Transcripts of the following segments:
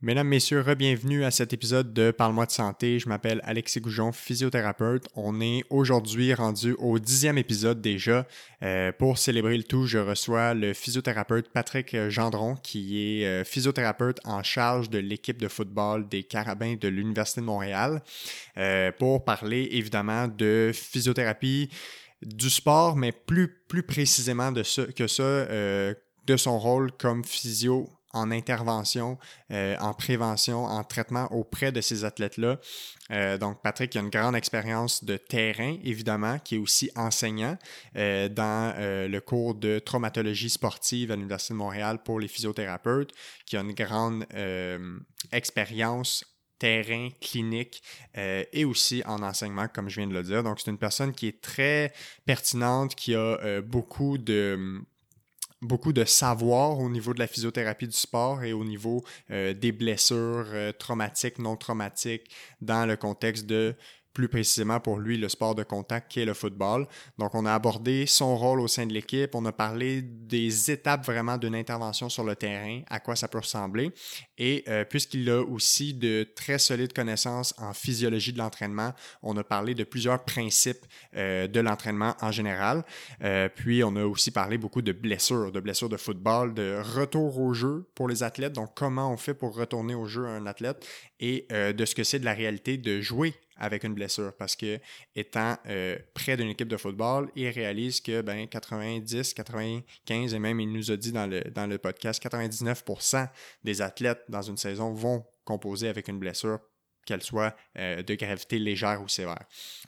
Mesdames, Messieurs, bienvenue à cet épisode de Parle-moi de santé. Je m'appelle Alexis Goujon, physiothérapeute. On est aujourd'hui rendu au dixième épisode déjà. Euh, pour célébrer le tout, je reçois le physiothérapeute Patrick Gendron, qui est euh, physiothérapeute en charge de l'équipe de football des Carabins de l'Université de Montréal, euh, pour parler évidemment de physiothérapie du sport, mais plus, plus précisément de ce, que ça, de son rôle comme physio en intervention, euh, en prévention, en traitement auprès de ces athlètes-là. Euh, donc, Patrick a une grande expérience de terrain, évidemment, qui est aussi enseignant euh, dans le cours de traumatologie sportive à l'Université de Montréal pour les physiothérapeutes, qui a une grande expérience terrain, clinique et aussi en enseignement, comme je viens de le dire. Donc, c'est une personne qui est très pertinente, qui a beaucoup de beaucoup de savoir au niveau de la physiothérapie du sport et au niveau euh, des blessures euh, traumatiques, non traumatiques, dans le contexte de plus précisément pour lui le sport de contact qui est le football. Donc on a abordé son rôle au sein de l'équipe, on a parlé des étapes vraiment d'une intervention sur le terrain, à quoi ça peut ressembler. Et euh, puisqu'il a aussi de très solides connaissances en physiologie de l'entraînement, on a parlé de plusieurs principes euh, de l'entraînement en général. Euh, puis on a aussi parlé beaucoup de blessures, de blessures de football, de retour au jeu pour les athlètes. Donc comment on fait pour retourner au jeu un athlète et de ce que c'est de la réalité de jouer avec une blessure parce que étant euh, près d'une équipe de football, il réalise que ben, 90, 95 et même il nous a dit dans le, dans le podcast 99% des athlètes dans une saison vont composer avec une blessure qu'elle soit euh, de gravité légère ou sévère.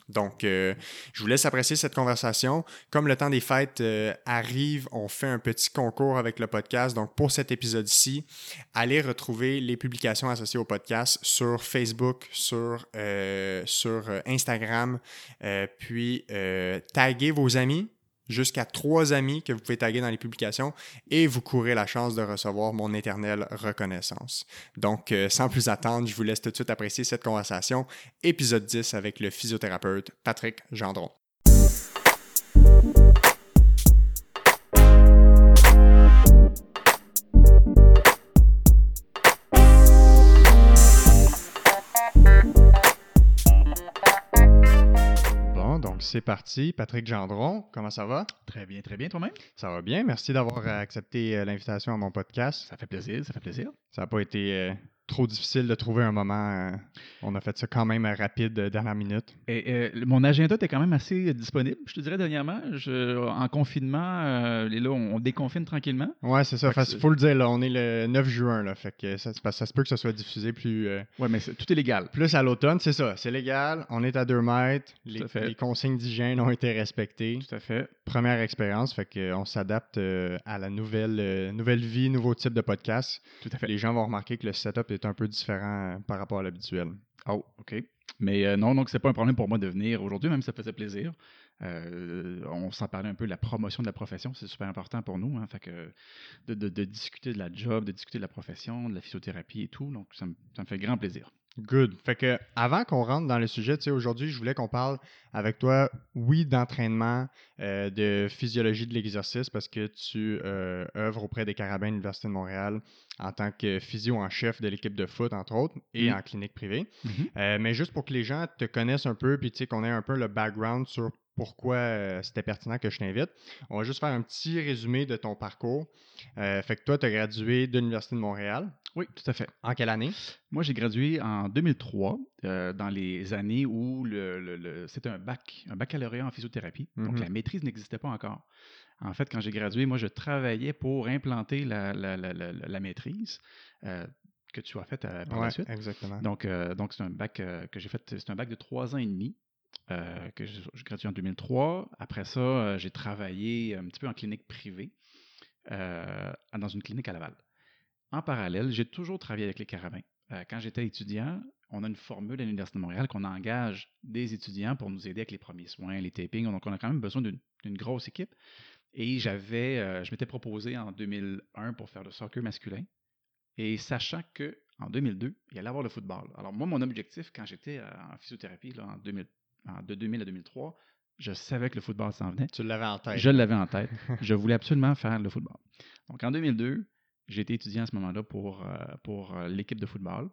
Donc, euh, je vous laisse apprécier cette conversation. Comme le temps des fêtes euh, arrive, on fait un petit concours avec le podcast. Donc, pour cet épisode-ci, allez retrouver les publications associées au podcast sur Facebook, sur, sur Instagram, puis taguez vos amis jusqu'à trois amis que vous pouvez taguer dans les publications et vous courez la chance de recevoir mon éternelle reconnaissance. Donc, euh, sans plus attendre, je vous laisse tout de suite apprécier cette conversation. Épisode 10 avec le physiothérapeute Patrick Gendron. C'est parti. Patrick Gendron, comment ça va? Très bien, très bien toi-même? Ça va bien. Merci d'avoir accepté euh, l'invitation à mon podcast. Ça fait plaisir, ça fait plaisir. Ça n'a pas été euh, trop difficile de trouver un moment. Euh, on a fait ça quand même rapide, euh, dernière minute. Et, euh, mon agenda était quand même assez disponible, je te dirais, dernièrement. en confinement, et là, on, déconfine tranquillement. Ouais, c'est ça. Il faut le dire, là, on est le 9 juin, là, fait que ça, ça, se peut que ça soit diffusé plus. ouais, mais tout est légal. Plus à l'automne, c'est ça. C'est légal. On est à 2 mètres. Les, les consignes d'hygiène ont été respectées. Tout à fait. Première expérience, fait qu'on s'adapte à la nouvelle, nouvelle vie, nouveau type de podcast. Tout à fait. Les gens vont remarquer que le setup est un peu différent euh, par rapport à l'habituel. Oh, OK. Mais euh, non, donc c'est pas un problème pour moi de venir aujourd'hui, même si ça faisait plaisir. Euh, on s'en parlait un peu, la promotion de la profession, c'est super important pour nous. Hein, fait que de, discuter de la job, de discuter de la profession, de la physiothérapie et tout. Donc, ça ça me fait grand plaisir. Good. Fait que avant qu'on rentre dans le sujet, tu sais, aujourd'hui, je voulais qu'on parle avec toi, oui, d'entraînement, euh, de physiologie de l'exercice, parce que tu euh, œuvres auprès des Carabins de l'Université de Montréal en tant que physio en chef de l'équipe de foot, entre autres, et mm-hmm. en clinique privée. Mm-hmm. Euh, mais juste pour que les gens te connaissent un peu, puis tu sais, qu'on ait un peu le background sur pourquoi euh, c'était pertinent que je t'invite. On va juste faire un petit résumé de ton parcours. Euh, fait que toi, tu as gradué de l'Université de Montréal. Oui, tout à fait. En quelle année? Moi, j'ai gradué en 2003, euh, dans les années où le, c'était un bac, un baccalauréat en physiothérapie. Donc, mm-hmm. la maîtrise n'existait pas encore. En fait, quand j'ai gradué, moi, je travaillais pour implanter la, maîtrise. que tu as faite par la suite. Exactement. Donc, donc c'est un bac que j'ai fait. C'est un bac de trois ans et demi. Euh, que j'ai gradué en 2003. Après ça, euh, j'ai travaillé un petit peu en clinique privée, euh, dans une clinique à Laval. En parallèle, j'ai toujours travaillé avec les carabins. quand j'étais étudiant, on a une formule à l'Université de Montréal qu'on engage des étudiants pour nous aider avec les premiers soins, les tapings. Donc, on a quand même besoin d'une grosse équipe. Et j'avais, je m'étais proposé en 2001 pour faire le soccer masculin. Et sachant que en 2002, il allait avoir le football. Alors moi, mon objectif quand j'étais en physiothérapie là, en 2000, de 2000 à 2003, je savais que le football s'en venait. Tu l'avais en tête. Je l'avais en tête. je voulais absolument faire le football. Donc en 2002, J'ai été étudiant à ce moment-là pour, euh, pour euh, l'équipe de football.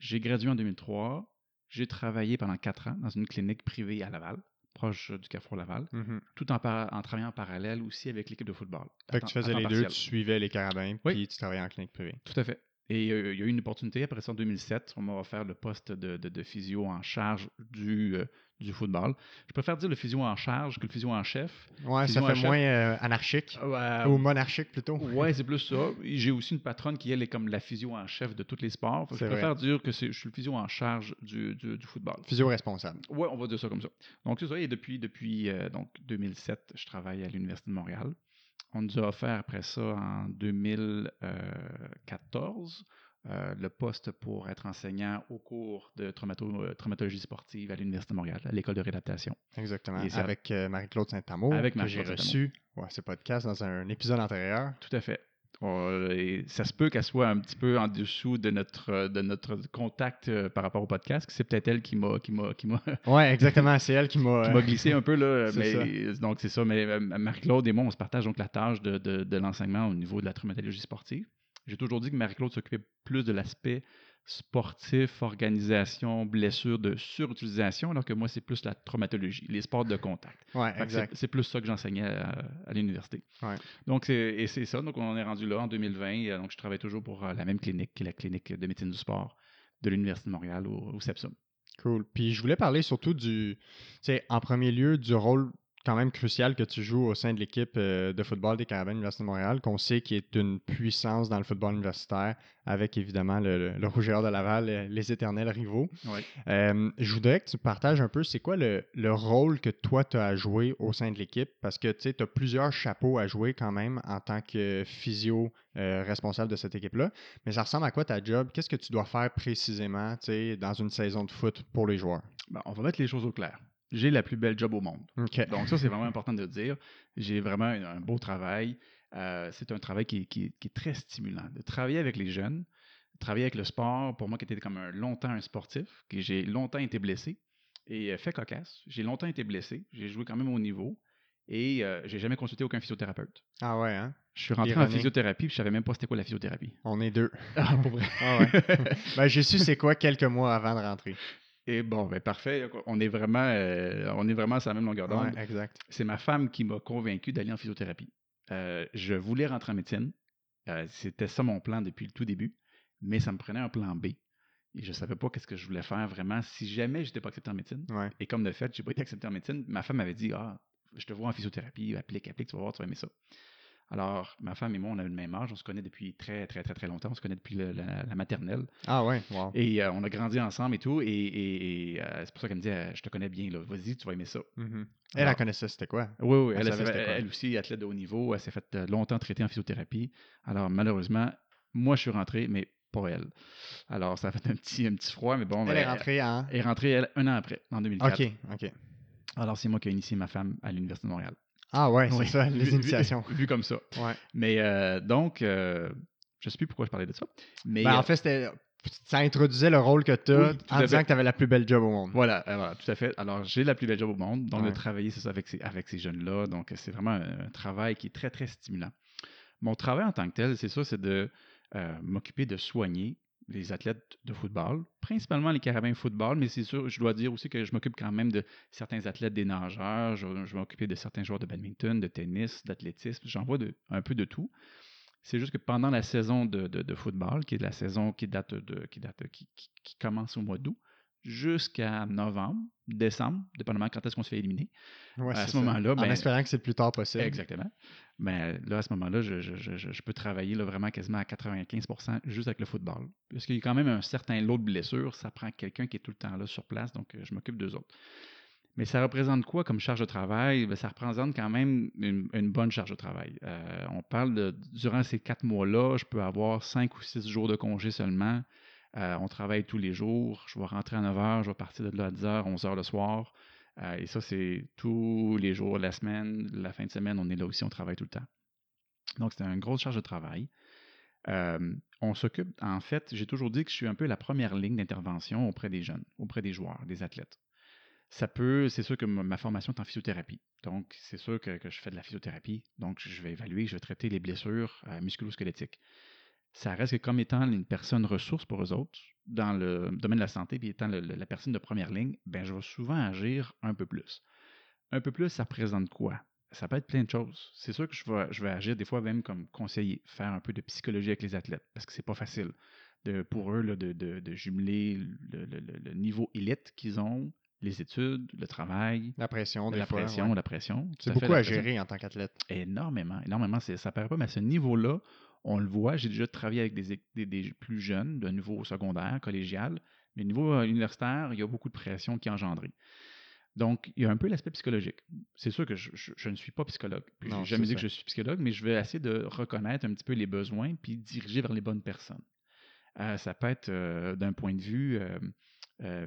J'ai gradué en 2003. J'ai travaillé pendant quatre ans dans une clinique privée à Laval, proche du Carrefour Laval, Mhm. tout en, travaillant en parallèle aussi avec l'équipe de football. Fait que tu faisais les deux, tu suivais les carabins, Oui. puis tu travaillais en clinique privée. Tout à fait. Et euh, il y a eu une opportunité, après ça, en 2007, on m'a offert le poste de, de- de physio en charge du, euh, du football. Je préfère dire le physio en charge que le physio en chef. Ouais, ça Physio fait moins euh, anarchique. Ou monarchique plutôt. Ouais, c'est plus ça. J'ai aussi une patronne qui, elle, est comme la physio en chef de tous les sports. Je préfère dire que je suis le physio en charge du, du- du football. Physio responsable. Ouais, on va dire ça comme ça. Donc, c'est ça. Et depuis, depuis donc 2007, je travaille à l'Université de Montréal. On nous a offert après ça, en 2014, euh, le poste pour être enseignant au cours de traumato- euh, traumatologie sportive à l'Université de Montréal, à l'école de réadaptation. Exactement. Et Avec euh, Marie-Claude Saint-Amour, Avec que j'ai reçu ouais, ce podcast dans un épisode antérieur. Tout à fait. Euh, et ça se peut qu'elle soit un petit peu en dessous de notre, euh, de notre contact euh, par rapport au podcast, c'est peut-être elle qui m'a, qui m'a, qui m'a, Ouais, exactement. C'est elle qui m'a. qui m'a glissé un peu là. Mais, donc c'est ça. Mais euh, Marie-Claude et moi, on se partage donc la tâche de, de- de l'enseignement au niveau de la traumatologie sportive. J'ai toujours dit que Marie-Claude s'occupait plus de l'aspect sportif, organisation, blessure, de surutilisation, alors que moi, c'est plus la traumatologie, les sports de contact. Ouais. C'est plus ça que j'enseignais à, à l'université. Ouais. Donc, c'est- et c'est ça. Donc, on est rendu là en 2020. euh, Donc, je travaille toujours pour euh, la même clinique, qui est la clinique de médecine du sport de l'Université de Montréal au, au CEPSUM. Cool. Puis je voulais parler surtout du, tu sais, en premier lieu, du rôle quand même crucial que tu joues au sein de l'équipe euh, de football des Carabins de l'Université de Montréal, qu'on sait qui est une puissance dans le football universitaire, avec évidemment le, le, le Rouge et Or de Laval, euh, les éternels rivaux. Ouais. Euh, je voudrais que tu partages un peu, c'est quoi le, le rôle que toi, tu as à jouer au sein de l'équipe? Parce que tu as plusieurs chapeaux à jouer quand même en tant que physio euh, responsable de cette équipe-là. Mais ça ressemble à quoi ta job? Qu'est-ce que tu dois faire précisément dans une saison de foot pour les joueurs? Bon, on va mettre les choses au clair. J'ai la plus belle job au monde. Donc, ça, c'est vraiment important de le dire. J'ai vraiment un, un beau travail. Euh, c'est un travail qui, est- qui est- qui est très stimulant. De travailler avec les jeunes, travailler avec le sport, pour moi qui était comme un, longtemps un sportif, que j'ai longtemps été blessé et euh, fait cocasse. J'ai longtemps été blessé. J'ai joué quand même au niveau et euh, j'ai jamais consulté aucun physiothérapeute. Ah ouais, hein? Je suis rentré en physiothérapie puis je savais même pas c'était quoi la physiothérapie. On est deux. Ah, pour vrai. Ah ouais. ben, j'ai su c'est quoi quelques mois avant de rentrer. Et bon, ben parfait. On est vraiment, euh, on est vraiment sur la même longueur d'onde. Ouais, exact. c'est ma femme qui m'a convaincu d'aller en physiothérapie. Euh, je voulais rentrer en médecine. Euh, C'était ça mon plan depuis le tout début, mais ça me prenait un plan B. Et je ne savais pas qu'est-ce que je voulais faire vraiment si jamais je n'étais pas accepté en médecine. Ouais. Et comme de fait, je n'ai pas été accepté en médecine, ma femme m'avait dit Ah, je te vois en physiothérapie, applique, applique, tu vas voir, tu vas aimer ça. Alors, ma femme et moi, on a le même âge, on se connaît depuis très, très, très, très longtemps, on se connaît depuis le- la, la maternelle. Ah ouais, wow. Et euh, on a grandi ensemble et tout. Et, et- et, euh, c'est pour ça qu'elle me dit euh, Je te connais bien, là. vas-y, tu vas aimer ça. Mhm. Elle, Alors- elle connaissait c'était quoi? Oui, oui, Elle elle, savait quoi? elle aussi, athlète de haut niveau, elle s'est fait euh, longtemps traiter en physiothérapie. Alors, malheureusement, moi, je suis rentré, mais pas elle. Alors, ça a fait un petit, un petit froid, mais bon. Elle ben, est rentrée en? Elle est rentrée, elle, un an après, en 2004. Ok, ok. Alors, c'est moi qui ai initié ma femme à l'Université de Montréal. Ah ouais, c'est Oui. ça, les vu- initiations. Vu, comme ça. Ouais. Mais euh, donc, euh, je ne sais plus pourquoi je parlais de ça. Mais Ben, euh, en fait, c'était. Ça introduisait le rôle que tu as Oui, en disant fait. que tu avais la plus belle job au monde. Voilà, euh, voilà, tout à fait. Alors, j'ai la plus belle job au monde. Donc, Ouais. de travailler, c'est ça, avec ces, avec ces jeunes-là. Donc, c'est vraiment un, un travail qui est très, très stimulant. Mon travail en tant que tel, c'est ça, c'est de euh, m'occuper de soigner les athlètes de football, principalement les carabins football, mais c'est sûr, je dois dire aussi que je m'occupe quand même de certains athlètes des nageurs, je, je vais m'occuper de certains joueurs de badminton, de tennis, d'athlétisme, j'en vois un peu de tout. C'est juste que pendant la saison de, football, qui est la saison qui date de, qui date, qui commence au mois d'août, jusqu'à novembre, décembre, dépendamment quand est-ce qu'on se fait éliminer. Ouais, À ce moment-là, En ben- espérant que c'est le plus tard possible. Exactement. Mais là, à ce moment-là, je, je- je- je- peux travailler là, vraiment quasiment à 95% juste avec le football. Parce qu'il y a quand même un certain lot de blessures. Ça prend quelqu'un qui est tout le temps là sur place, donc euh, je m'occupe d'eux autres. Mais ça représente quoi comme charge de travail? Ben, ça représente quand même une, une bonne charge de travail. Euh, on parle de, durant ces quatre mois-là, je peux avoir cinq ou six jours de congé seulement. Euh, on travaille tous les jours. Je vais rentrer à 9 h, je vais partir de là à 10 h, 11 h le soir. Euh, et ça, c'est tous les jours la semaine. La fin de semaine, on est là aussi, on travaille tout le temps. Donc, c'est une grosse charge de travail. Euh, on s'occupe, en fait, j'ai toujours dit que je suis un peu la première ligne d'intervention auprès des jeunes, auprès des joueurs, des athlètes. Ça peut, c'est sûr que ma ma formation est en physiothérapie. Donc, c'est sûr que, que je fais de la physiothérapie. Donc, je vais évaluer, je vais traiter les blessures euh, musculo-squelettiques. Ça reste que comme étant une personne ressource pour eux autres, dans le domaine de la santé, puis étant la personne de première ligne, ben, je vais souvent agir un peu plus. Un peu plus, ça représente quoi? Ça peut être plein de choses. C'est sûr que je vais, je vais agir des fois même comme conseiller, faire un peu de psychologie avec les athlètes, parce que c'est pas facile de, pour eux là, de, de, jumeler le, niveau élite qu'ils ont, les études, le travail. La pression, la pression, la pression. C'est beaucoup à, gérer en tant qu'athlète. Énormément, énormément. Ça paraît pas, mais à ce niveau-là, on le voit. J'ai déjà travaillé avec des, des, plus jeunes, de niveau secondaire, collégial, mais au niveau euh, universitaire, il y a beaucoup de pression qui est engendrée. Donc, il y a un peu l'aspect psychologique. C'est sûr que je, ne suis pas psychologue. Je n'ai jamais dit que je suis psychologue, mais je vais essayer de reconnaître un petit peu les besoins puis diriger vers les bonnes personnes. Euh, ça peut être euh, d'un point de vue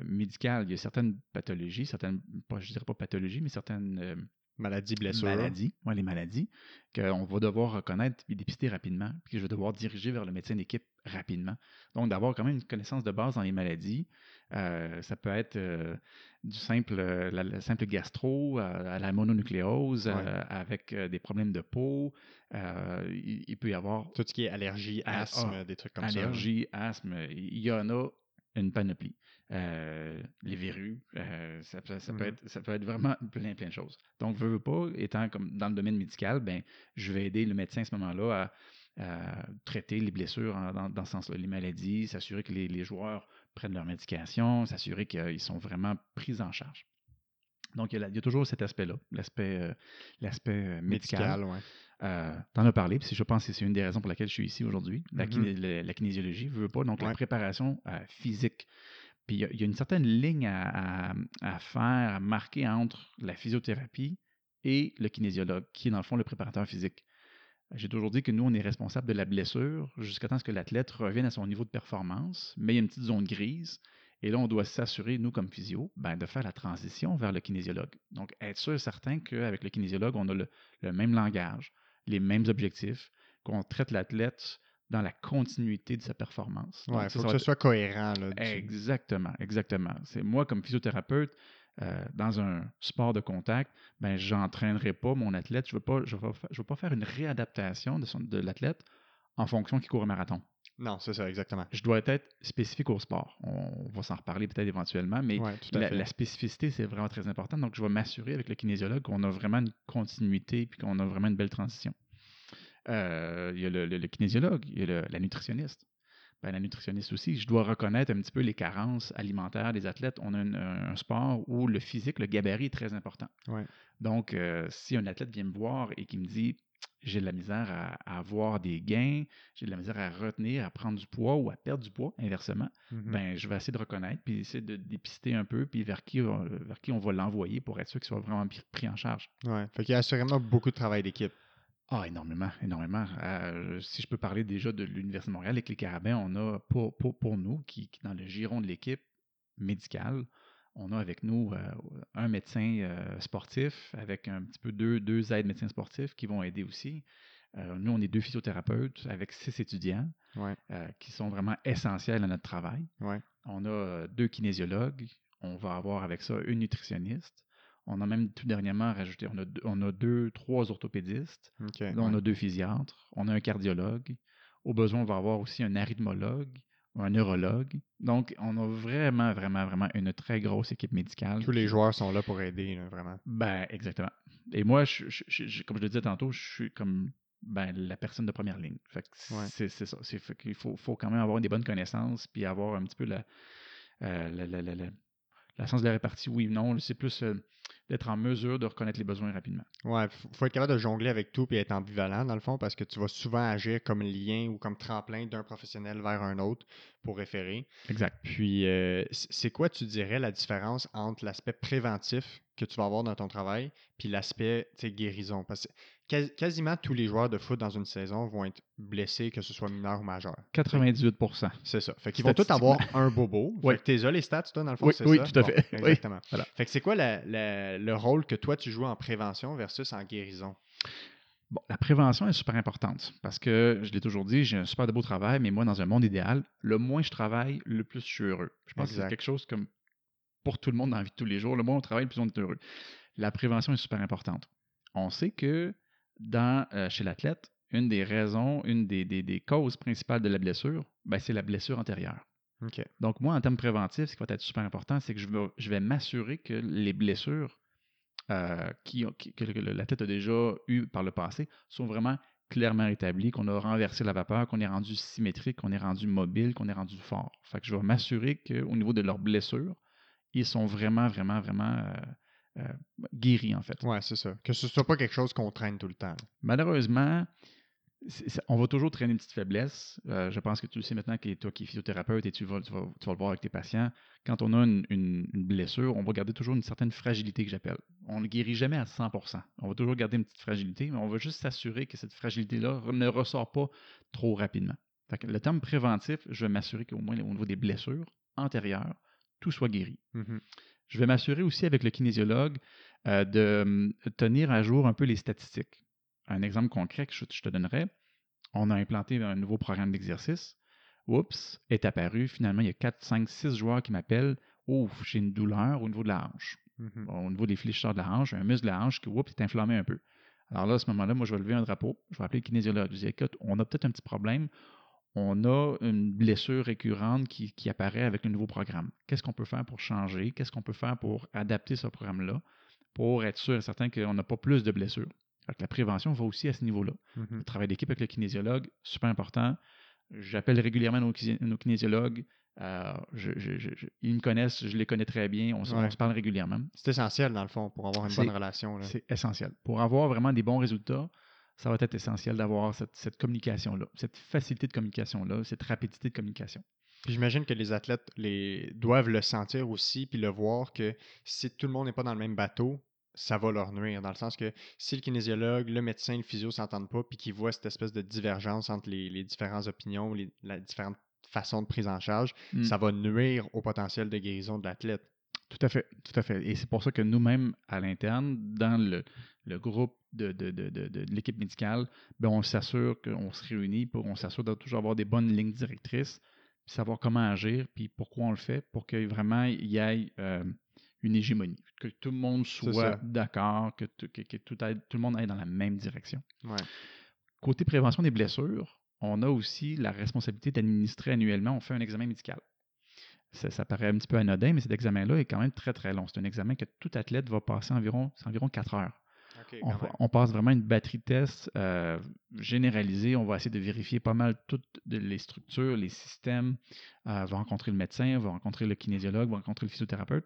médical. Il y a certaines pathologies, certaines, pas, je dirais pas pathologies, mais certaines Maladies, blessures. Maladies, ouais, les maladies, qu'on va devoir reconnaître et dépister rapidement, puis que je vais devoir diriger vers le médecin d'équipe rapidement. Donc, d'avoir quand même une connaissance de base dans les maladies, euh, ça peut être euh, du simple, euh, la, simple gastro à la mononucléose, avec des problèmes de peau. Il, peut y avoir. Tout ce qui est allergie, ah, asthme, des trucs comme ça. Allergie, asthme, il y en a une panoplie. Euh, les verrues, euh, ça, peut mmh être, ça peut être vraiment plein, plein de choses. Donc, veux, veux pas, étant comme dans le domaine médical, ben, je vais aider le médecin à ce moment-là à, traiter les blessures dans, ce sens-là, les maladies, s'assurer que les, joueurs prennent leur médication, s'assurer qu'ils sont vraiment pris en charge. Donc, il y a, toujours cet aspect-là, l'aspect, euh, l'aspect médical. médical T'en as parlé, puis je pense que c'est une des raisons pour laquelle je suis ici aujourd'hui, la, mmh kinésiologie, veux, veux pas, donc la préparation physique. Puis il y, a une certaine ligne à, faire, à marquer entre la physiothérapie et le kinésiologue, qui est dans le fond le préparateur physique. J'ai toujours dit que nous, on est responsable de la blessure jusqu'à temps que l'athlète revienne à son niveau de performance, mais il y a une petite zone grise. Et là, on doit s'assurer, nous, comme physio, ben, de faire la transition vers le kinésiologue. Donc, être sûr et certain qu'avec le kinésiologue, on a le, même langage, les mêmes objectifs, qu'on traite l'athlète dans la continuité de sa performance. Il faut que ce soit cohérent. Exactement, exactement. C'est moi, comme physiothérapeute, euh, dans un sport de contact, ben, je n'entraînerai pas mon athlète. Je ne veux, pas, je veux, pas faire une réadaptation de, de l'athlète en fonction qu'il court un marathon. Non, c'est ça, exactement. Je dois être spécifique au sport. On va s'en reparler peut-être éventuellement, mais la, la, spécificité, c'est vraiment très important. Donc, je vais m'assurer avec le kinésiologue qu'on a vraiment une continuité et qu'on a vraiment une belle transition. Euh, il y a le, kinésiologue, il y a la nutritionniste. Ben, la nutritionniste aussi, je dois reconnaître un petit peu les carences alimentaires des athlètes. On a un, sport où le physique, le gabarit est très important. Donc, euh, si un athlète vient me voir et qui me dit j'ai de la misère à, avoir des gains, j'ai de la misère à retenir, à prendre du poids ou à perdre du poids, inversement, mm-hmm. ben, je vais essayer de reconnaître, puis essayer de dépister un peu, puis vers qui, vers qui on va l'envoyer pour être sûr qu'il soit vraiment pris en charge. Oui, fait qu'il y a assurément beaucoup de travail d'équipe. Ah, énormément, énormément. Euh, si je peux parler déjà de l'Université de Montréal, avec les Carabins, on a pour, pour, nous, qui, dans le giron de l'équipe médicale, on a avec nous euh, un médecin euh, sportif avec un petit peu deux, deux aides médecins sportifs qui vont aider aussi. nous, on est deux physiothérapeutes avec six étudiants qui sont vraiment essentiels à notre travail. On a deux kinésiologues. On va avoir avec ça une nutritionniste. On a même tout dernièrement rajouté, on a, deux, on a deux trois orthopédistes, on a deux physiatres, on a un cardiologue. Au besoin, on va avoir aussi un arythmologue, un neurologue. Donc, on a vraiment, vraiment, vraiment une très grosse équipe médicale. Tous les joueurs sont là pour aider, vraiment. Ben, exactement. Et moi, je, comme je le disais tantôt, je suis comme ben, la personne de première ligne. c'est ça. Il faut, faut, quand même avoir des bonnes connaissances, puis avoir un petit peu la, euh, la, la, la, la, sens de la répartie, oui ou non. C'est plus euh, d'être en mesure de reconnaître les besoins rapidement. Ouais, faut être capable de jongler avec tout et être ambivalent dans le fond parce que tu vas souvent agir comme lien ou comme tremplin d'un professionnel vers un autre pour référer. Exact. Puis euh, c'est quoi tu dirais la différence entre l'aspect préventif que tu vas avoir dans ton travail puis l'aspect guérison? Parce que quasiment tous les joueurs de foot dans une saison vont être blessés, que ce soit mineur ou majeur. 98% C'est ça. Fait qu'ils vont tous avoir un bobo. oui. Fait que t'es les stats, toi, dans le fond, oui, c'est oui, ça? Oui, tout à fait. exactement. Fait que c'est quoi le rôle que toi, tu joues en prévention versus en guérison? Bon, la prévention est super importante parce que, je l'ai toujours dit, j'ai un super de beau travail, mais moi, dans un monde idéal, le moins je travaille, le plus je suis heureux. Je pense que c'est quelque chose comme pour tout le monde dans la vie de tous les jours. Le moins on travaille, le plus on est heureux. La prévention est super importante. On sait que dans, euh, chez l'athlète, une des raisons, une des, des- des causes principales de la blessure, ben, c'est la blessure antérieure. Donc, moi, en termes préventifs, ce qui va être super important, c'est que je vais, je vais m'assurer que les blessures euh, qui, ont- qui- que, que l'athlète a déjà eues par le passé sont vraiment clairement établies, qu'on a renversé la vapeur, qu'on est rendu symétrique, qu'on est rendu mobile, qu'on est rendu fort. Fait que je vais m'assurer qu'au niveau de leurs blessures, ils sont vraiment, vraiment, vraiment euh, euh, guéris, en fait. Ouais, c'est ça. Que ce soit pas quelque chose qu'on traîne tout le temps. Malheureusement, on va toujours traîner une petite faiblesse. Euh, je pense que tu le sais maintenant, que toi qui es physiothérapeute et tu vas, tu vas- tu vas le voir avec tes patients, quand on a une, une- une blessure, on va garder toujours une certaine fragilité que j'appelle. On ne guérit jamais à 100%. On va toujours garder une petite fragilité, mais on va juste s'assurer que cette fragilité-là ne ressort pas trop rapidement. Le terme préventif, je vais m'assurer qu'au moins au niveau des blessures antérieures, tout soit guéri. Mhm. Je vais m'assurer aussi avec le kinésiologue euh, de hum, tenir à jour un peu les statistiques. Un exemple concret que je, je te donnerais, on a implanté un nouveau programme d'exercice. Oups, est apparu, finalement, il y a 4, 5, 6 joueurs qui m'appellent. Ouf, j'ai une douleur au niveau de la hanche. Mhm. Au niveau des fléchisseurs de la hanche, un muscle de la hanche qui, oups, est inflammé un peu. Alors là, à ce moment-là, moi, je vais lever un drapeau, je vais appeler le kinésiologue. Je dis, écoute, on a peut-être un petit problème. On a une blessure récurrente qui, qui apparaît avec le nouveau programme. Qu'est-ce qu'on peut faire pour changer? Qu'est-ce qu'on peut faire pour adapter ce programme-là pour être sûr et certain qu'on n'a pas plus de blessures? Que la prévention va aussi à ce niveau-là. Mhm. Le travail d'équipe avec le kinésiologue, super important. J'appelle régulièrement nos, kinésiologues. Euh, je- je- je- je- ils me connaissent, je les connais très bien. On, se- on se parle régulièrement. C'est essentiel, dans le fond, pour avoir une bonne relation. C'est essentiel. Pour avoir vraiment des bons résultats, ça va être essentiel d'avoir cette, cette communication-là, cette facilité de communication-là, cette rapidité de communication. Puis j'imagine que les athlètes les... doivent le sentir aussi, puis le voir que si tout le monde n'est pas dans le même bateau, ça va leur nuire. Dans le sens que si le kinésiologue, le médecin, le physio s'entendent pas, puis qu'ils voient cette espèce de divergence entre les, les différentes opinions, les la différentes façons de prise en charge, Mm. ça va nuire au potentiel de guérison de l'athlète. Tout à fait, tout à fait. Et c'est pour ça que nous-mêmes, à l'interne, dans le, le groupe de, de- de- de- de l'équipe médicale, ben, on s'assure qu'on se réunit, pour, on s'assure de toujours avoir des bonnes lignes directrices, puis savoir comment agir, puis pourquoi on le fait, pour que vraiment il y ait euh, une hégémonie, que tout le monde soit d'accord, que, tout- que- que tout, aille- tout le monde aille dans la même direction. Ouais. Côté prévention des blessures, on a aussi la responsabilité d'administrer annuellement, on fait un examen médical. Ça, ça paraît un petit peu anodin, mais cet examen-là est quand même très très long. C'est un examen que tout athlète va passer environ, environ 4 heures. On, on passe vraiment une batterie de tests euh, généralisée. On va essayer de vérifier pas mal toutes les structures, les systèmes. Euh, va rencontrer le médecin, va rencontrer le kinésiologue, va rencontrer le physiothérapeute.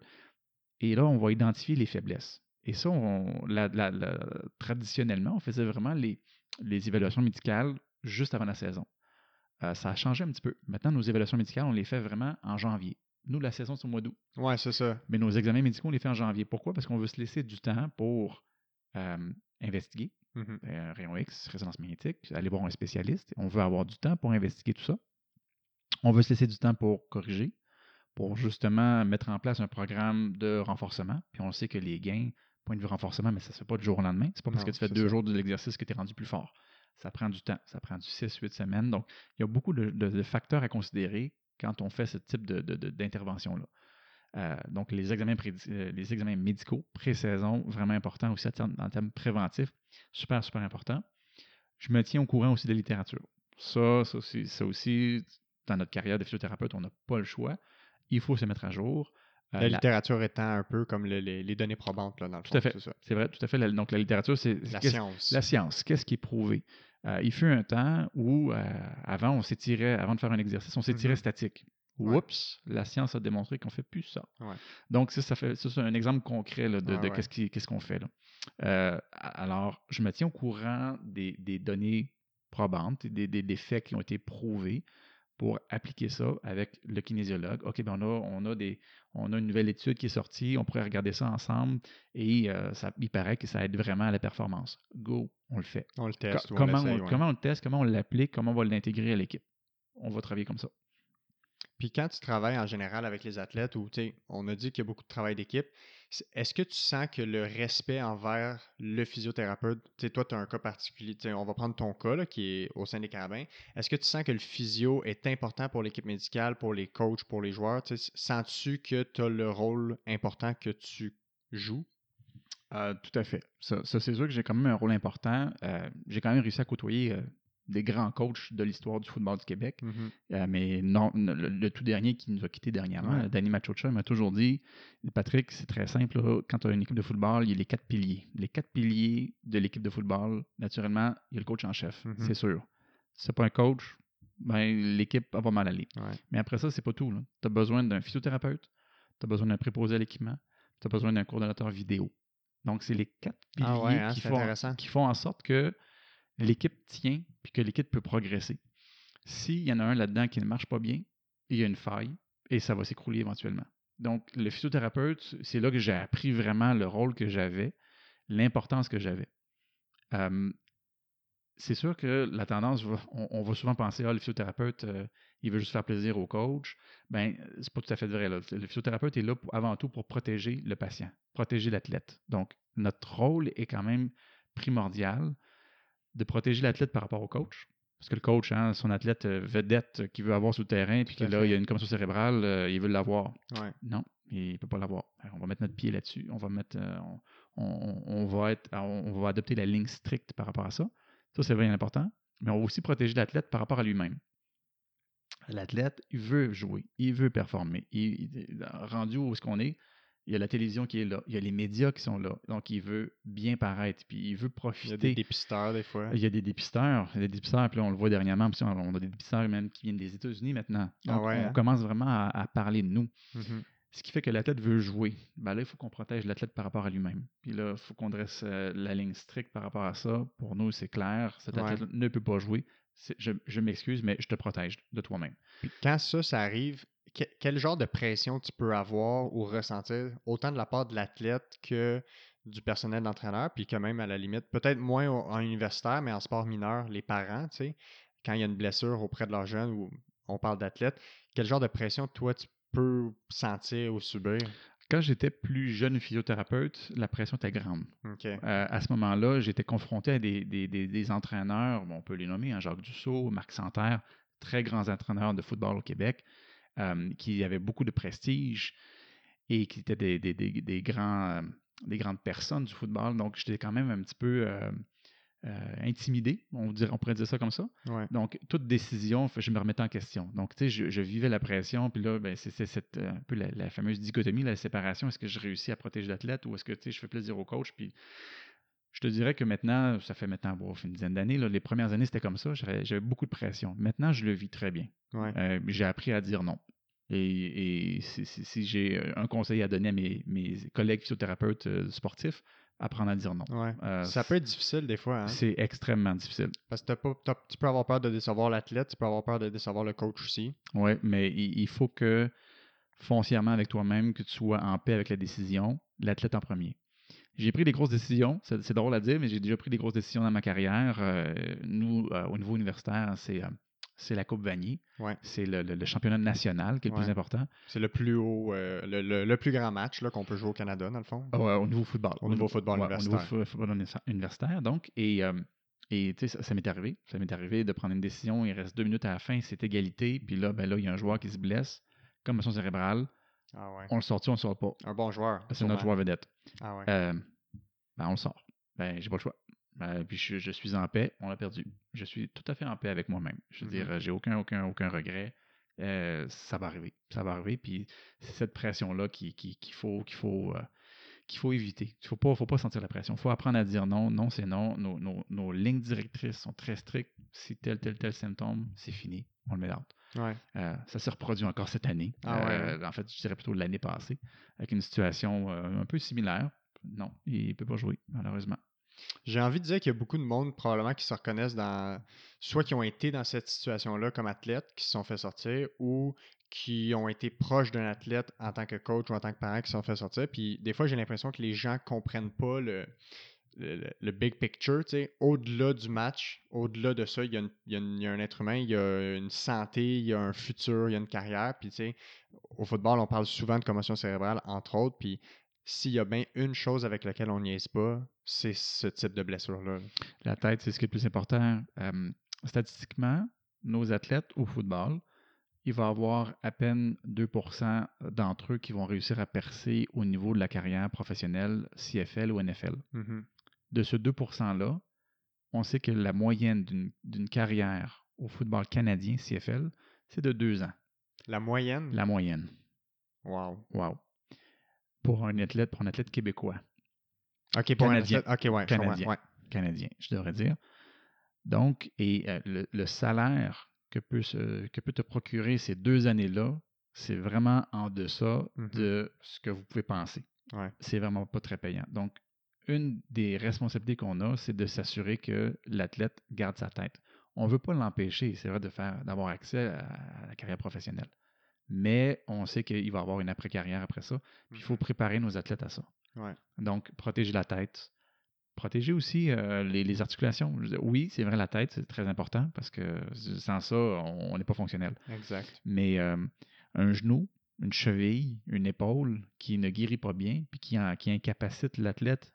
Et là, on va identifier les faiblesses. Et ça, on- la- la- la- traditionnellement, on faisait vraiment les, les évaluations médicales juste avant la saison. Euh, ça a changé un petit peu. Maintenant, nos évaluations médicales, on les fait vraiment en janvier. Nous, la saison, c'est au mois d'août. Ouais, c'est ça. Mais nos examens médicaux, on les fait en janvier. Pourquoi? Parce qu'on veut se laisser du temps pour euh, investiguer, Mhm. euh, rayon X, résonance magnétique, aller voir un spécialiste. On veut avoir du temps pour investiguer tout ça. On veut se laisser du temps pour corriger, pour justement mettre en place un programme de renforcement. Puis on sait que les gains, point de vue renforcement, mais ça ne se fait pas du jour au lendemain. C'est pas parce Non, que tu fais deux ça. jours de l'exercice que tu es rendu plus fort. Ça prend du temps. Ça prend du 6-8 semaines. Donc, il y a beaucoup de, facteurs à considérer quand on fait ce type d'intervention-là. Euh, donc, les examens, euh, les examens médicaux, pré-saison, vraiment important aussi en termes, en termes préventifs, super, super important. Je me tiens au courant aussi de la littérature. Ça, ça aussi, ça aussi, dans notre carrière de physiothérapeute, on n'a pas le choix. Il faut se mettre à jour. Euh, La la- littérature étant un peu comme le- les, les données probantes, là, dans le Tout à fait. c'est vrai, tout à fait. La- donc, la littérature, c'est La science. la science, qu'est-ce qui est prouvé? Euh, il fut un temps où, euh, avant, on s'étirait, avant de faire un exercice, on s'étirait Mhm. statique. Ouais. Oups, la science a démontré qu'on fait plus ça. Ouais. Donc, ça, ça fait, ça, c'est un exemple concret là, de, Ouais, de ouais. qu'est-ce, qu'on fait. Là. Euh, alors, je me tiens au courant des, des données probantes, des, des, des faits qui ont été prouvés pour appliquer ça avec le kinésiologue. OK, ben on, a, on, a des, on a une nouvelle étude qui est sortie, on pourrait regarder ça ensemble et euh, ça, il paraît que ça aide vraiment à la performance. Go, on le fait. On le teste. on comment, on, ouais. comment on le teste, comment on l'applique, comment on va l'intégrer à l'équipe? On va travailler comme ça. Puis quand tu travailles en général avec les athlètes, ou on a dit qu'il y a beaucoup de travail d'équipe, est-ce que tu sens que le respect envers le physiothérapeute, tu sais, toi, tu as un cas particulier, on va prendre ton cas qui est au sein des carabins, est-ce que tu sens que le physio est important pour l'équipe médicale, pour les coachs, pour les joueurs? Sens-tu que tu as le rôle important que tu joues? Euh, tout à fait. Ça, ça, c'est sûr que j'ai quand même un rôle important. Euh, j'ai quand même réussi à côtoyer euh, des grands coachs de l'histoire du football du Québec. Mhm. Euh, mais non, le, le tout dernier qui nous a quittés dernièrement, Ouais. Danny Machocha, m'a toujours dit Patrick, c'est très simple. là, quand tu as une équipe de football, il y a les quatre piliers. Les quatre piliers de l'équipe de football, naturellement, il y a le coach en chef, Mhm. c'est sûr. Si c'est pas un coach, ben, l'équipe va mal aller. Ouais. Mais après ça, c'est pas tout. Tu as besoin d'un physiothérapeute, tu as besoin d'un préposé à l'équipement, tu as besoin d'un coordonnateur vidéo. Donc, c'est les quatre piliers Ah ouais, hein, font, qui font en sorte que l'équipe tient puis que l'équipe peut progresser. S'il y en a un là-dedans qui ne marche pas bien, il y a une faille et ça va s'écrouler éventuellement. Donc, le physiothérapeute, c'est là que j'ai appris vraiment le rôle que j'avais, l'importance que j'avais. Euh, c'est sûr que la tendance, on, va souvent penser, ah, le physiothérapeute, euh, il veut juste faire plaisir au coach. Ben, c'est pas tout à fait vrai. Le physiothérapeute est là avant tout pour protéger le patient, protéger l'athlète. Donc, notre rôle est quand même primordial de protéger l'athlète par rapport au coach. Parce que le coach, hein, son athlète euh, vedette euh, qu'il veut avoir sur le terrain, puis que là, fait. il y a une commotion cérébrale, euh, il veut l'avoir. Ouais. Non, il ne peut pas l'avoir. On va mettre notre pied là-dessus. On va mettre, euh, on, on- on va être, on va adopter la ligne stricte par rapport à ça. Ça, c'est bien important. Mais on va aussi protéger l'athlète par rapport à lui-même. L'athlète, il veut jouer, il veut performer. Il, il- rendu où est-ce qu'on est, il y a la télévision qui est là, il y a les médias qui sont là. Donc, il veut bien paraître, puis il veut Il y a profiter. des dépisteurs des fois. Il y a des dépisteurs, il y a des dépisteurs, puis là, on le voit dernièrement, puis on a des dépisteurs même qui viennent des États-Unis maintenant. Ah Donc, ouais, on hein? commence vraiment à, à parler de nous. Mhm. Ce qui fait que l'athlète veut jouer. Ben là, il faut qu'on protège l'athlète par rapport à lui-même. Puis là, il faut qu'on dresse euh, la ligne stricte par rapport à ça. Pour nous, c'est clair. Cet Ouais. athlète ne peut pas jouer. Je, m'excuse, mais je te protège de toi-même. Quand ça, ça arrive, que- quel genre de pression tu peux avoir ou ressentir, autant de la part de l'athlète que du personnel d'entraîneur, puis que même à la limite, peut-être moins en universitaire, mais en sport mineur, les parents, tu sais, quand il y a une blessure auprès de leurs jeunes ou on parle d'athlète, quel genre de pression toi tu peux sentir ou subir? Quand j'étais plus jeune physiothérapeute, la pression était grande. Euh, à ce moment-là, j'étais confronté à des, des- des- des entraîneurs, bon, on peut les nommer, hein, Jacques Dussault, Marc Santerre, très grands entraîneurs de football au Québec, euh, qui avaient beaucoup de prestige et qui étaient des, des- des- des grands, euh, des grandes personnes du football. Donc, j'étais quand même un petit peu euh, intimidé, on, dirait, on pourrait dire ça comme ça. Ouais. Donc, toute décision, je me remettais en question. Donc, tu sais, je, je vivais la pression, puis là, ben, c'est cette, euh, un peu la, la fameuse dichotomie, la séparation. Est-ce que je réussis à protéger l'athlète ou est-ce que, tu sais, je fais plaisir au coach? Puis, je te dirais que maintenant, ça fait maintenant bon, une dizaine d'années, les premières années, c'était comme ça. J'avais beaucoup de pression. Maintenant, je le vis très bien. Ouais. Euh, j'ai appris à dire non. Et, et si, si- si j'ai un conseil à donner à mes, mes collègues physiothérapeutes euh, sportifs, apprendre à dire non. Ouais. Euh, ça peut être difficile des fois, hein? C'est extrêmement difficile. Parce que pas, tu peux avoir peur de décevoir l'athlète, tu peux avoir peur de décevoir le coach aussi. Oui, mais il, il faut que foncièrement avec toi-même, que tu sois en paix avec la décision, l'athlète en premier. J'ai pris des grosses décisions, c'est drôle à dire, mais j'ai déjà pris des grosses décisions dans ma carrière. Euh, nous, euh, au niveau universitaire, c'est c'est la Coupe Vanier. Ouais. C'est le, le- le championnat national qui est le Ouais. plus important. C'est le plus haut, euh, le, plus grand match qu'on peut jouer au Canada, dans le fond. Ah au niveau football. Au niveau football ouais, Au niveau universitaire. fo- football uni- universitaire, donc. Et, euh, et ça, ça m'est arrivé. Ça m'est arrivé de prendre une décision, il reste deux minutes à la fin, c'est égalité. Puis là, ben là, il y a un joueur qui se blesse, commotion cérébrale. Ah ouais. On le sort-tu, on le sort pas? Un bon joueur. C'est notre joueur vedette. Ah ouais. Euh, ben, on le sort. Ben, j'ai pas le choix. Ben, puis je, je suis en paix, on l'a perdu. Je suis tout à fait en paix avec moi-même. Je veux Mhm. dire, euh, j'ai aucun, aucun, aucun regret. Euh, ça va arriver. Ça va arriver. Puis c'est cette pression-là qui- qui- qu'il faut, qu'il faut, euh, qu'il faut éviter. Il faut pas, faut pas sentir la pression. Il faut apprendre à dire non. Non, c'est non. Nos, nos- nos lignes directrices sont très strictes. Si tel, tel, tel symptôme, c'est fini. On le met out. Ouais. Euh, ça s'est reproduit encore cette année. Ah ouais, Euh, En fait, je dirais plutôt l'année passée, avec une situation euh, un peu similaire. Non, il ne peut pas jouer, malheureusement. J'ai envie de dire qu'il y a beaucoup de monde probablement qui se reconnaissent dans soit qui ont été dans cette situation-là comme athlète, qui se sont fait sortir, ou qui ont été proches d'un athlète en tant que coach ou en tant que parent qui se sont fait sortir. Puis des fois, j'ai l'impression que les gens comprennent pas le, le, le- big picture, au-delà du match, au-delà de ça, il y, a y y a un être humain, il y a une santé, il y a un futur, il y a une carrière. Puis au football, on parle souvent de commotion cérébrale, entre autres. Puis s'il y a bien une chose avec laquelle on niaise pas, c'est ce type de blessure-là. là. La tête, c'est ce qui est le plus important. Euh, statistiquement, nos athlètes au football, il va y avoir à peine 2% d'entre eux qui vont réussir à percer au niveau de la carrière professionnelle CFL ou NFL. Mhm. De ce 2 %-là, on sait que la moyenne d'une- d'une carrière au football canadien CFL, c'est de 2 ans. La moyenne? La moyenne. Wow. Wow. Pour un athlète, pour un athlète québécois. OK, pour Canadien. un athlète- OK, ouais. Canadien. Ouais. canadien, je devrais dire. Donc, et euh, le, le salaire que peut, se- que peut te procurer ces deux années-là, c'est vraiment en deçà Mhm. de ce que vous pouvez penser. Ouais. C'est vraiment pas très payant. Donc, une des responsabilités qu'on a, c'est de s'assurer que l'athlète garde sa tête. On ne veut pas l'empêcher, c'est vrai, de faire, d'avoir accès à, à la carrière professionnelle. Mais on sait qu'il va y avoir une après-carrière après ça. Puis il faut préparer nos athlètes à ça. Mhm. Ouais. Donc, protéger la tête. Protéger aussi euh, les, les articulations. Oui, c'est vrai, la tête, c'est très important parce que sans ça, on on n'est pas fonctionnel. Exact. Mais euh, un genou, une cheville, une épaule qui ne guérit pas bien, puis qui, en- qui incapacite l'athlète,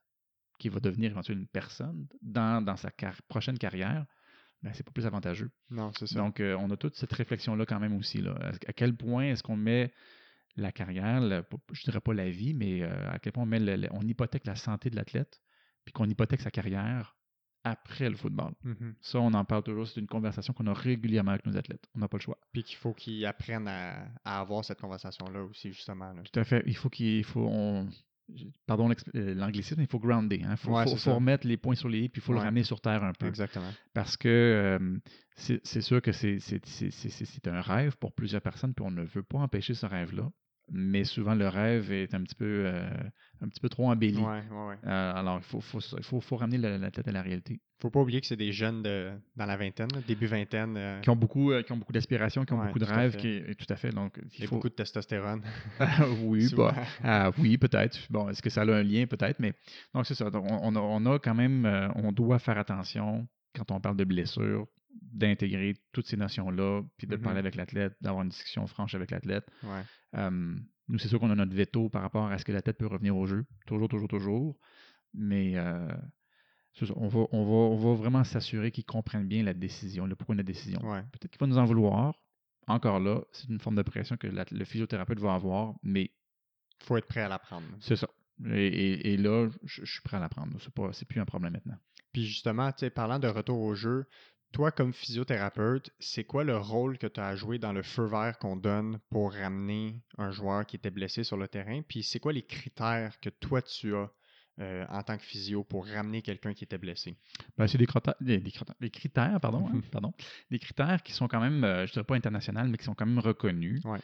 qui va devenir éventuellement une personne dans, dans sa car- prochaine carrière, ben, c'est pas plus avantageux. Non, c'est ça. Donc, euh, on a toute cette réflexion-là quand même aussi. Là. À, quel point est-ce qu'on met la carrière, pas- je dirais pas la vie, mais euh, à quel point on, met le- on hypothèque la santé de l'athlète, puis qu'on hypothèque sa carrière après le football. Mhm. Ça, on en parle toujours. C'est une conversation qu'on a régulièrement avec nos athlètes. On n'a pas le choix. Puis qu'il faut qu'ils apprennent à, à avoir cette conversation-là aussi, justement. là. Tout à fait. Il faut qu'il il faut. on- pardon euh, l'anglicisme, il faut grounder. Il faut, Ouais, faut- remettre les points sur les i, puis il faut le ramener sur terre un peu. Exactement. Parce que euh, c'est sûr que c'est un rêve pour plusieurs personnes, puis on ne veut pas empêcher ce rêve-là. Mais souvent, le rêve est un petit peu, euh, un petit peu trop embelli. Ouais, ouais, ouais. Euh, alors, il faut, faut, il faut, faut ramener la- l'athlète à la réalité. Faut pas oublier que c'est des jeunes de, dans la vingtaine, début vingtaine. euh, Qui ont beaucoup, qui ont beaucoup d'aspirations, qui ont beaucoup de rêves. Qui, tout à fait. Donc, il et faut. beaucoup de testostérone. oui, souvent. bah, ah, oui, peut-être. Bon, est-ce que ça a un lien? Peut-être, mais donc c'est ça. Donc, on, on a, quand même, on doit faire attention quand on parle de blessures, d'intégrer toutes ces notions-là, puis de Mhm. parler avec l'athlète, d'avoir une discussion franche avec l'athlète. Ouais. Nous, c'est sûr qu'on a notre veto par rapport à ce que l'athlète peut revenir au jeu. Toujours, toujours, toujours. Mais euh, c'est on, va, on, va, on va vraiment s'assurer qu'il comprenne bien la décision, le pourquoi de la décision. Ouais. Peut-être qu'il va nous en vouloir. Encore là, c'est une forme de pression que la- le physiothérapeute va avoir, mais Faut être prêt à l'apprendre. c'est ça. Et, et- et là, je, je suis prêt à l'apprendre. C'est pas, c'est plus un problème maintenant. Puis justement, parlant de retour au jeu, toi, comme physiothérapeute, c'est quoi le rôle que tu as à jouer dans le feu vert qu'on donne pour ramener un joueur qui était blessé sur le terrain? Puis c'est quoi les critères que toi, tu as euh, en tant que physio pour ramener quelqu'un qui était blessé? Ben, c'est des, des- des critères, pardon, hein, pardon, des critères qui sont quand même, euh, je dirais pas internationaux, mais qui sont quand même reconnus. Ouais.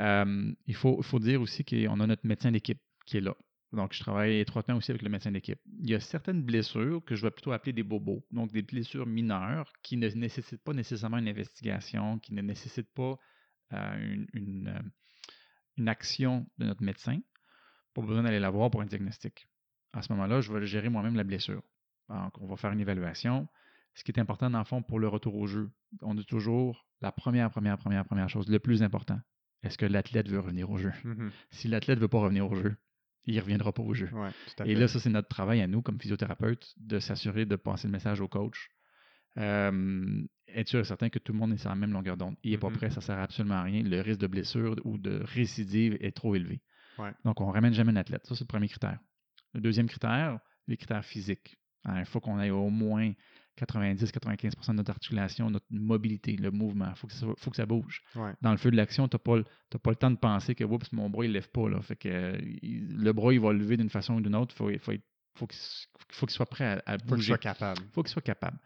Euh, il, faut, il faut dire aussi qu'on a notre médecin d'équipe qui est là. Donc, je travaille étroitement aussi avec le médecin d'équipe. Il y a certaines blessures que je vais plutôt appeler des bobos, donc des blessures mineures qui ne nécessitent pas nécessairement une investigation, qui ne nécessitent pas euh, une, une, euh, une action de notre médecin. Pas besoin d'aller la voir pour un diagnostic. À ce moment-là, je vais gérer moi-même la blessure. Donc, on va faire une évaluation. Ce qui est important, dans le fond, pour le retour au jeu, on dit toujours la première, première, première, première chose, le plus important. Est-ce que l'athlète veut revenir au jeu? Mhm. Si l'athlète ne veut pas revenir au jeu, il ne reviendra pas au jeu. Ouais, Et là, ça, c'est notre travail à nous, comme physiothérapeute, de s'assurer de passer le message au coach. Euh, être sûr et certain que tout le monde est sur la même longueur d'onde. Il n'est pas Mhm. prêt, ça ne sert absolument à rien. Le risque de blessure ou de récidive est trop élevé. Ouais. Donc, on ne ramène jamais un athlète. Ça, c'est le premier critère. Le deuxième critère, les critères physiques. Hein, il faut qu'on ait au moins 90-95% de notre articulation, notre mobilité, le mouvement. Il faut, que ça- faut que ça bouge. Ouais. Dans le feu de l'action, tu n'as pas, pas le temps de penser que Oups, mon bras, il ne lève pas. Là. Fait que, il- le bras, il va lever d'une façon ou d'une autre. Faut, faut, faut qu'il faut qu'il soit prêt à, à Faut que je bouger. sois capable. Il faut qu'il soit capable.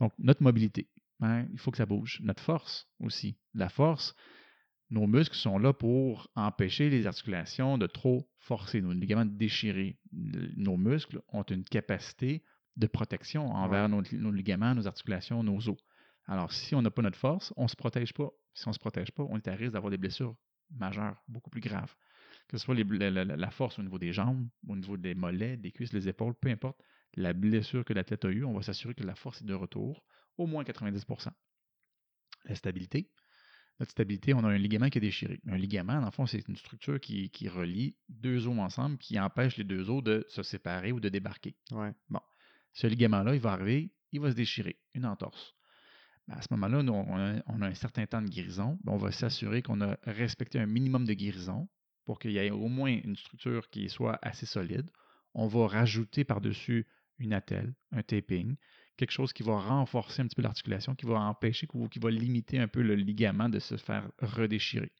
Donc, notre mobilité, hein, il faut que ça bouge. Notre force aussi. La force, nos muscles sont là pour empêcher les articulations de trop forcer, nos ligaments de déchirer. Nos muscles ont une capacité de protection envers nos, nos ligaments, nos articulations, nos os. Alors, si on n'a pas notre force, on ne se protège pas. Si on ne se protège pas, on est à risque d'avoir des blessures majeures, beaucoup plus graves. Que ce soit les- la, force au niveau des jambes, au niveau des mollets, des cuisses, des épaules, peu importe la blessure que l'athlète a eue, on va s'assurer que la force est de retour, au moins 90% La stabilité. Notre stabilité, on a un ligament qui est déchiré. Un ligament, dans le fond, c'est une structure qui, qui relie deux os ensemble, qui empêche les deux os de se séparer ou de débarquer. Ouais. Ce ligament-là, il va arriver, il va se déchirer, une entorse. Ben, à ce moment-là, nous, on a, on a un certain temps de guérison. Ben, on va s'assurer qu'on a respecté un minimum de guérison pour qu'il y ait au moins une structure qui soit assez solide. On va rajouter par-dessus une attelle, un taping, quelque chose qui va renforcer un petit peu l'articulation, qui va empêcher, qui va limiter un peu le ligament de se faire redéchirer.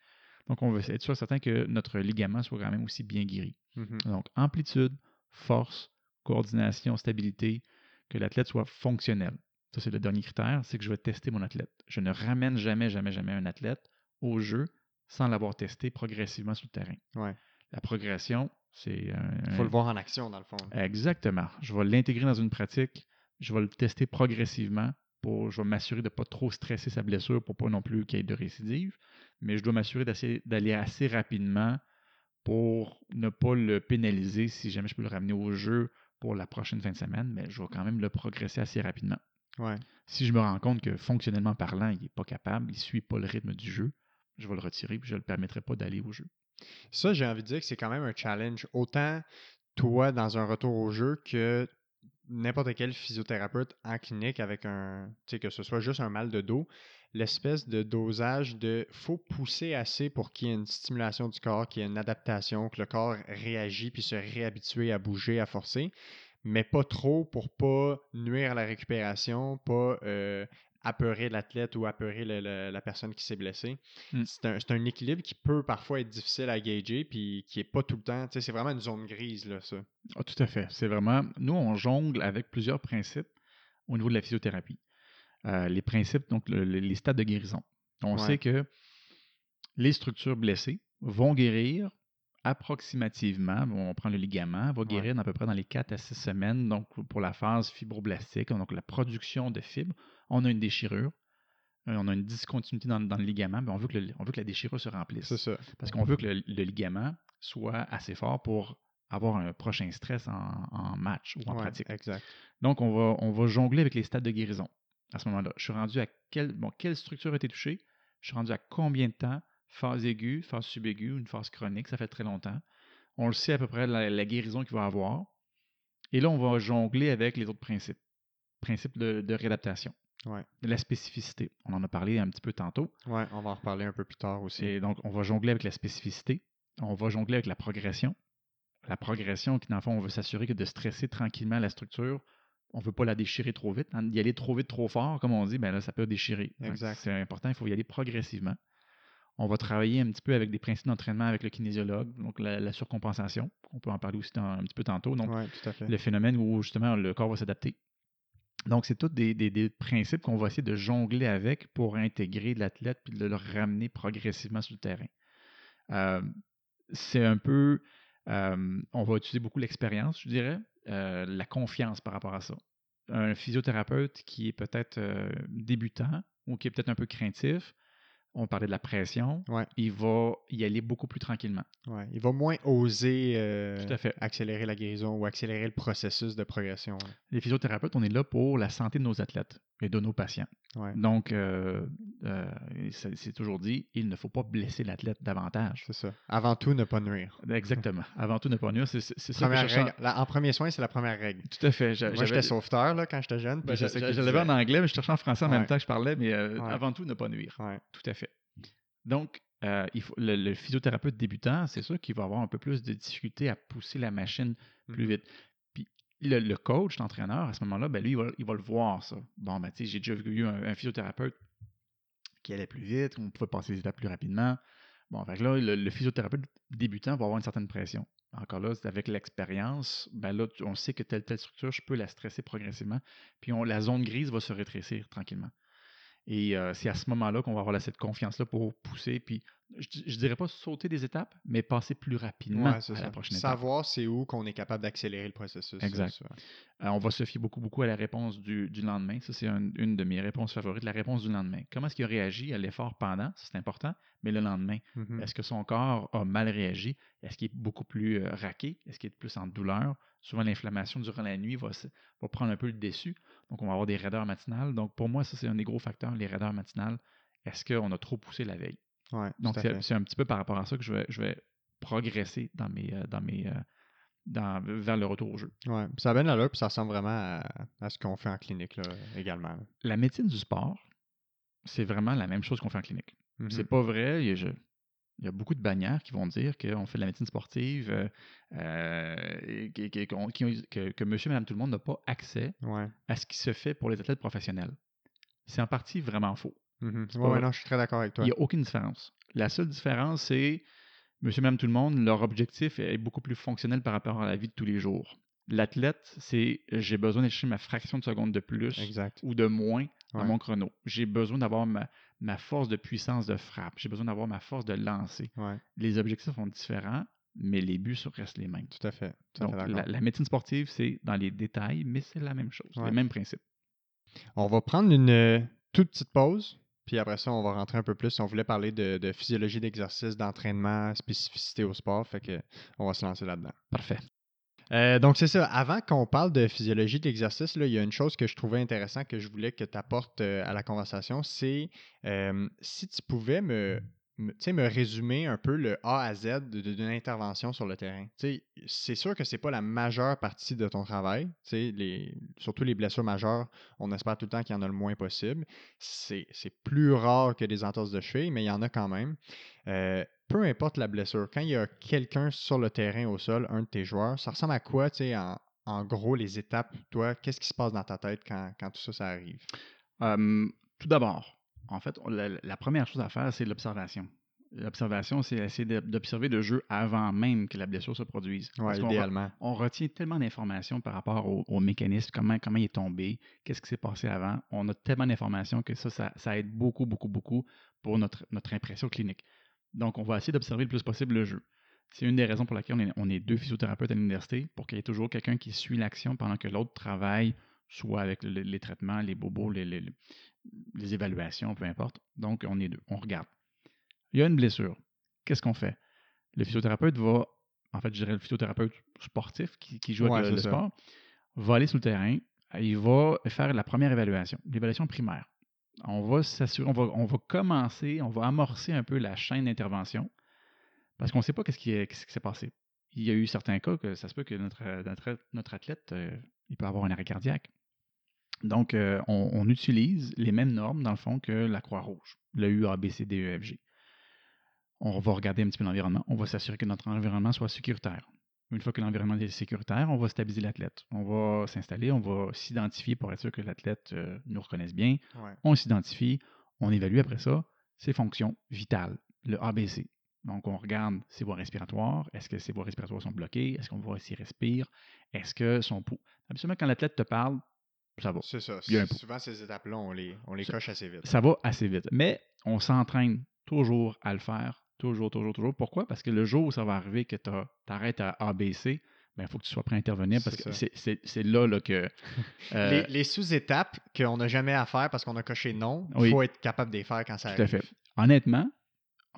Donc, on veut être sûr certain que notre ligament soit quand même aussi bien guéri. Mhm. Donc, amplitude, force, coordination, stabilité, que l'athlète soit fonctionnel. Ça, c'est le dernier critère, c'est que je vais tester mon athlète. Je ne ramène jamais, jamais, jamais un athlète au jeu sans l'avoir testé progressivement sur le terrain. Ouais. La progression, c'est un, Il faut le voir en action, dans le fond. Exactement. Je vais l'intégrer dans une pratique. Je vais le tester progressivement pour, je vais m'assurer de ne pas trop stresser sa blessure pour pas non plus qu'il y ait de récidive. Mais je dois m'assurer d'aller assez rapidement pour ne pas le pénaliser si jamais je peux le ramener au jeu pour la prochaine fin de semaine. Mais je vais quand même le progresser assez rapidement. Ouais. Si je me rends compte que fonctionnellement parlant, il n'est pas capable, il ne suit pas le rythme du jeu, je vais le retirer et je ne le permettrai pas d'aller au jeu. Ça, j'ai envie de dire que c'est quand même un challenge. Autant toi dans un retour au jeu que n'importe quel physiothérapeute en clinique avec un, tu sais, que ce soit juste un mal de dos, l'espèce de dosage de faut pousser assez pour qu'il y ait une stimulation du corps, qu'il y ait une adaptation, que le corps réagit puis se réhabitue à bouger, à forcer, mais pas trop pour pas nuire à la récupération, pas euh, apeurer l'athlète ou apeurer le- le- la personne qui s'est blessée. Mm. C'est un, équilibre qui peut parfois être difficile à gager puis qui est pas tout le temps, c'est vraiment une zone grise là ça. Ah, tout à fait. C'est vraiment. Nous, on jongle avec plusieurs principes au niveau de la physiothérapie. Euh, les principes, donc le- le- les stades de guérison. On Ouais. sait que les structures blessées vont guérir approximativement. On prend le ligament, va guérir à peu près dans les 4 à 6 semaines. Donc, pour la phase fibroblastique, donc la production de fibres, on a une déchirure. euh, On a une discontinuité dans, dans le ligament, mais on veut, que le- on veut que la déchirure se remplisse. C'est ça. Parce qu'on veut que le, le ligament soit assez fort pour avoir un prochain stress en, en match ou en Ouais, pratique. Exact. Donc, on va, on va jongler avec les stades de guérison à ce moment-là. Je suis rendu à quelle, bon, quelle structure a été touchée, je suis rendu à combien de temps, phase aiguë, phase subaiguë, une phase chronique, ça fait très longtemps. On le sait à peu près la, la guérison qu'il va avoir. Et là, on va jongler avec les autres principes. Principe de, de réadaptation, Ouais. de la spécificité. On en a parlé un petit peu tantôt. Ouais, on va en reparler un peu plus tard aussi. Et donc, on va jongler avec la spécificité. On va jongler avec la progression. La progression, qui dans le fond, on veut s'assurer que de stresser tranquillement la structure, on ne veut pas la déchirer trop vite. Hein, D'y aller trop vite, trop fort, comme on dit, ben là, ça peut déchirer. Exact. C'est important, il faut y aller progressivement. On va travailler un petit peu avec des principes d'entraînement avec le kinésiologue, donc la, la surcompensation. On peut en parler aussi dans- un petit peu tantôt. Donc, ouais, tout à fait. le phénomène où justement le corps va s'adapter. Donc, c'est tous des, des- des principes qu'on va essayer de jongler avec pour intégrer l'athlète puis de le ramener progressivement sur le terrain. Euh, c'est un peu. euh, on va utiliser beaucoup l'expérience, je dirais, euh, la confiance par rapport à ça. Un physiothérapeute qui est peut-être euh, débutant ou qui est peut-être un peu craintif, on parlait de la pression, Ouais. il va y aller beaucoup plus tranquillement. Ouais. Il va moins oser euh, Tout à fait. accélérer la guérison ou accélérer le processus de progression. Les physiothérapeutes, on est là pour la santé de nos athlètes et de nos patients. Ouais. Donc, euh, euh, c'est toujours dit, il ne faut pas blesser l'athlète davantage. C'est ça. Avant tout, ne pas nuire. Exactement. Avant tout, ne pas nuire. C'est ça. La- en premier soin, c'est la première règle. Tout à fait. Moi, j'étais sauveteur là, quand j'étais jeune. ben, je l'avais en anglais, mais je cherchais en français en même temps que je parlais, mais avant tout, ne pas nuire. Tout à fait. Donc, euh, il faut, le, le physiothérapeute débutant, c'est sûr qu'il va avoir un peu plus de difficulté à pousser la machine plus Mhm. vite. Puis le, le coach, l'entraîneur, à ce moment-là, ben lui, il va, il va le voir, ça. Bon, ben, tu sais, j'ai déjà vu un, un physiothérapeute qui allait plus vite, on pouvait passer les étapes plus rapidement. Bon, fait que là, le, le physiothérapeute débutant va avoir une certaine pression. Encore là, c'est avec l'expérience, ben là, on sait que telle, telle structure, je peux la stresser progressivement, puis on, la zone grise va se rétrécir tranquillement. Et euh, c'est à ce moment-là qu'on va avoir cette confiance-là pour pousser, puis je, je dirais pas sauter des étapes, mais passer plus rapidement Ouais, à ça. la prochaine étape. Savoir c'est où qu'on est capable d'accélérer le processus. Exact. ça. Euh, on va se fier beaucoup, beaucoup à la réponse du, du lendemain. Ça, c'est un- une de mes réponses favorites, la réponse du lendemain. Comment est-ce qu'il a réagi à l'effort pendant? C'est important, mais le lendemain. Mhm. Est-ce que son corps a mal réagi? Est-ce qu'il est beaucoup plus euh, raqué? Est-ce qu'il est plus en douleur? Souvent, l'inflammation durant la nuit va, va prendre un peu le dessus. Donc, on va avoir des raideurs matinales. Donc, pour moi, ça, c'est un des gros facteurs, les raideurs matinales. Est-ce qu'on a trop poussé la veille? Ouais, Donc, à c'est un petit peu par rapport à ça que je vais, je vais progresser dans mes, euh, dans mes, euh, dans, vers le retour au jeu. Ouais. Ça a bien l'allure, puis ça ressemble vraiment à, à ce qu'on fait en clinique là, également. là. La médecine du sport, c'est vraiment la même chose qu'on fait en clinique. Mhm. C'est pas vrai. Il y, a, je- il y a beaucoup de bannières qui vont dire qu'on fait de la médecine sportive, euh, euh, que, que monsieur madame tout le monde n'a pas accès Ouais. à ce qui se fait pour les athlètes professionnels. C'est en partie vraiment faux. Ouais, vrai. non, je suis très d'accord avec toi. Il n'y a aucune différence. La seule différence, c'est monsieur et madame tout le monde, leur objectif est beaucoup plus fonctionnel par rapport à la vie de tous les jours. L'athlète, c'est j'ai besoin chercher ma fraction de seconde de plus Exact. ou de moins dans Ouais. mon chrono. J'ai besoin d'avoir ma, ma force de puissance de frappe. J'ai besoin d'avoir ma force de lancer. Ouais, Les objectifs sont différents, mais les buts restent les mêmes. tout à fait. Tout à Donc, fait la, la médecine sportive, c'est dans les détails, mais c'est la même chose, Ouais. les mêmes principes. On va prendre une euh, toute petite pause, puis après ça, on va rentrer un peu plus. On voulait parler de, de physiologie d'exercice, d'entraînement, spécificité au sport, fait que on va se lancer là-dedans. Parfait. Euh, donc, c'est ça. Avant qu'on parle de physiologie de l'exercice, là, il y a une chose que je trouvais intéressant que je voulais que tu apportes euh, à la conversation. C'est euh, si tu pouvais me, me, résumer un peu le A à Z d'une intervention sur le terrain. C'est sûr que c'est pas la majeure partie de ton travail. Les, surtout les blessures majeures, on espère tout le temps qu'il y en a le moins possible. C'est plus rare que des entorses de cheville, mais il y en a quand même. Euh, peu importe la blessure, quand il y a quelqu'un sur le terrain au sol, un de tes joueurs, ça ressemble à quoi, en, en gros, les étapes, toi, qu'est-ce qui se passe dans ta tête quand, tout ça, ça arrive? Tout d'abord, en fait, on- la, la première chose à faire, c'est l'observation. L'observation, c'est essayer d'observer le jeu avant même que la blessure se produise. Ouais, re- idéalement. on retient tellement d'informations par rapport au, au mécanisme, comment, comment il est tombé, qu'est-ce qui s'est passé avant. On a tellement d'informations que ça, ça, ça aide beaucoup, beaucoup, beaucoup pour notre, notre impression clinique. Donc, on va essayer d'observer le plus possible le jeu. C'est une des raisons pour laquelle on est, on est deux physiothérapeutes à l'université, pour qu'il y ait toujours quelqu'un qui suit l'action pendant que l'autre travaille, soit avec le- les traitements, les bobos, les, les- les évaluations, peu importe. Donc, on est deux, on regarde. Il y a une blessure. Qu'est-ce qu'on fait? Le physiothérapeute va, en fait, je dirais le physiothérapeute sportif qui, qui joue Ouais, avec le, le sport, va aller sur le terrain, il va faire la première évaluation, l'évaluation primaire. On va s'assurer, on va, on va commencer, on va amorcer un peu la chaîne d'intervention parce qu'on ne sait pas qu'est-ce qui, s'est passé. Il y a eu certains cas que ça se peut que notre, notre, notre athlète, euh, il peut avoir un arrêt cardiaque. Donc, euh, on, on utilise les mêmes normes, dans le fond, que la Croix-Rouge, le U, A, B, C, D, E, F, G. On va regarder un petit peu l'environnement. On va s'assurer que notre environnement soit sécuritaire. Une fois que l'environnement est sécuritaire, on va stabiliser l'athlète. On va s'installer, on va s'identifier pour être sûr que l'athlète euh, nous reconnaisse bien. Ouais. On s'identifie, on évalue après ça ses fonctions vitales, le ABC. Donc, on regarde ses voies respiratoires. Est-ce que ses voies respiratoires sont bloquées? Est-ce qu'on voit s'il respire? Est-ce que son pouls? Absolument, quand l'athlète te parle, ça va. C'est ça. Souvent, ces étapes-là, on les, on les Ça- coche assez vite. Ça va assez vite. Mais on s'entraîne toujours à le faire. Toujours, toujours, toujours. Pourquoi? Parce que le jour où ça va arriver que tu arrêtes à ABC, il faut que tu sois prêt à intervenir parce que c'est- là, là que. euh, Les, les sous-étapes qu'on n'a jamais à faire parce qu'on a coché non, il Oui. faut être capable de les faire quand ça Tout à arrive. fait. Honnêtement,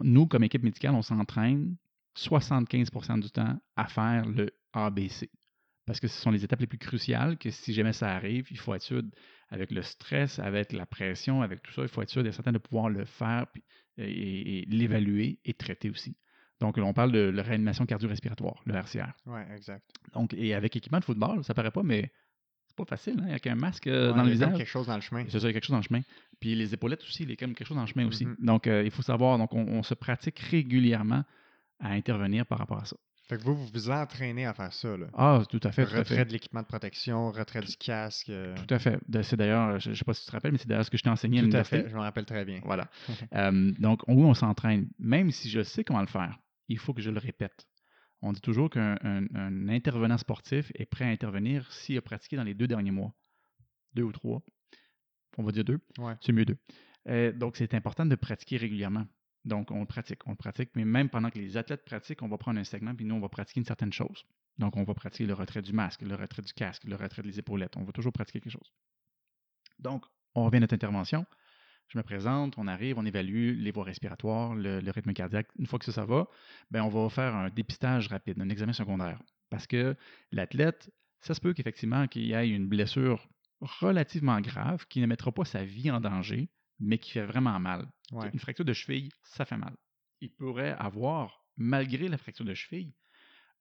nous, comme équipe médicale, on s'entraîne 75% du temps à faire le ABC. Parce que ce sont les étapes les plus cruciales que si jamais ça arrive, il faut être sûr, avec le stress, avec la pression, avec tout ça, il faut être sûr d'être certain de pouvoir le faire et, et l'évaluer et traiter aussi. Donc, on parle de la réanimation cardio-respiratoire, le RCR. Ouais, exact. Donc, et avec équipement de football, ça paraît pas, mais c'est pas facile, hein, avec un masque euh, Ouais, dans le il y a visage. quelque chose dans le chemin. C'est ça, il y a quelque chose dans le chemin. Puis les épaulettes aussi, il y a quand même quelque chose dans le chemin aussi. Mhm. Donc, euh, il faut savoir, donc on, on se pratique régulièrement à intervenir par rapport à ça. Fait que vous, vous vous entraînez à faire ça. Là. Ah, tout à fait, tout à retrait fait. de l'équipement de protection, retrait du casque. euh, Tout à fait. C'est d'ailleurs, je ne sais pas si tu te rappelles, mais c'est d'ailleurs ce que je t'ai enseigné à tout à fait, je me rappelle très bien. Voilà. Euh, donc, oui, on s'entraîne. Même si je sais comment le faire, il faut que je le répète. On dit toujours qu'un un- un intervenant sportif est prêt à intervenir s'il a pratiqué dans les deux derniers mois. Deux ou trois. On va dire deux. Ouais. C'est mieux deux. Euh, donc, c'est important de pratiquer régulièrement. Donc, on pratique, on pratique, mais même pendant que les athlètes pratiquent, on va prendre un segment, puis nous, on va pratiquer une certaine chose. Donc, on va pratiquer le retrait du masque, le retrait du casque, le retrait des épaulettes. On va toujours pratiquer quelque chose. Donc, on revient à notre intervention. Je me présente, on arrive, on évalue les voies respiratoires, le, rythme cardiaque. Une fois que ça, ça va, ben, on va faire un dépistage rapide, un examen secondaire. Parce que l'athlète, ça se peut qu'effectivement qu'il y ait une blessure relativement grave qui ne mettra pas sa vie en danger, mais qui fait vraiment mal. Ouais. Une fracture de cheville, ça fait mal. Il pourrait avoir, malgré la fracture de cheville,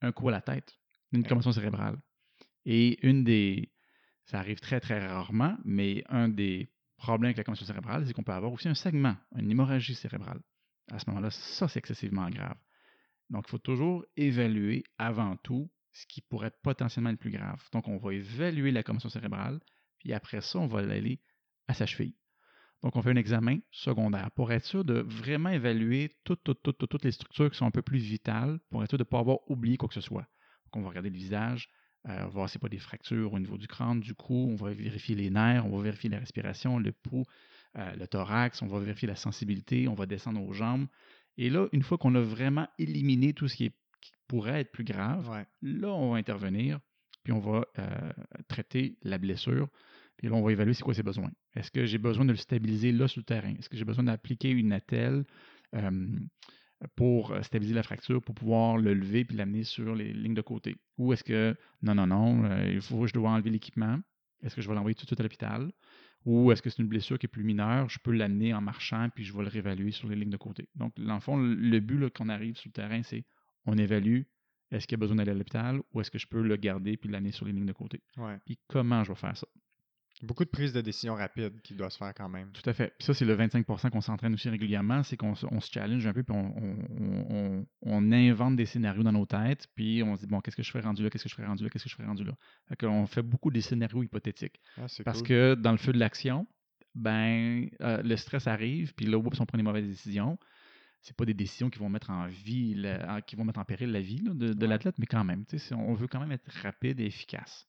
un coup à la tête, une commotion cérébrale. Et une des. Ça arrive très, très rarement, mais un des problème avec la commotion cérébrale, c'est qu'on peut avoir aussi un segment, une hémorragie cérébrale. À ce moment-là, ça, c'est excessivement grave. Donc, il faut toujours évaluer avant tout ce qui pourrait être potentiellement le plus grave. Donc, on va évaluer la commotion cérébrale, puis après ça, on va aller à sa cheville. Donc, on fait un examen secondaire pour être sûr de vraiment évaluer toutes, toutes, toutes, toutes les structures qui sont un peu plus vitales, pour être sûr de ne pas avoir oublié quoi que ce soit. Donc, on va regarder le visage, euh, on va voir si pas des fractures au niveau du crâne, du cou, on va vérifier les nerfs, on va vérifier la respiration, le pouls, euh, le thorax, on va vérifier la sensibilité, on va descendre aux jambes. Et là, une fois qu'on a vraiment éliminé tout ce qui, pourrait être plus grave, là, on va intervenir, puis on va euh, traiter la blessure, puis là, on va évaluer c'est quoi ses besoins. Est-ce que j'ai besoin de le stabiliser là sur le terrain? Est-ce que j'ai besoin d'appliquer une attelle pour stabiliser la fracture, pour pouvoir le lever puis l'amener sur les lignes de côté? Ou est-ce que non, non, non, euh, il faut je dois enlever l'équipement? Est-ce que je vais l'envoyer tout de suite à l'hôpital? Ou est-ce que c'est une blessure qui est plus mineure? Je peux l'amener en marchant puis je vais le réévaluer sur les lignes de côté? Donc, dans le fond, le but qu'on arrive sur le terrain, c'est on évalue est-ce qu'il y a besoin d'aller à l'hôpital ou est-ce que je peux le garder puis l'amener sur les lignes de côté? Puis comment je vais faire ça? Beaucoup de prises de décision rapides qui doivent se faire quand même. Tout à fait. Puis ça, c'est le 25% qu'on s'entraîne aussi régulièrement, c'est qu'on se challenge un peu, puis on, on, invente des scénarios dans nos têtes, puis on se dit, bon, qu'est-ce que je ferais rendu là, qu'est-ce que je ferais rendu là, qu'est-ce que je ferais rendu là? Fait on fait beaucoup des scénarios hypothétiques. Ah, Parce que dans le feu de l'action, ben, euh, le stress arrive, puis là, oups, on prend des mauvaises décisions. C'est pas des décisions qui vont mettre en vie, qui vont mettre en péril la vie de, l'athlète, mais quand même, on veut quand même être rapide et efficace.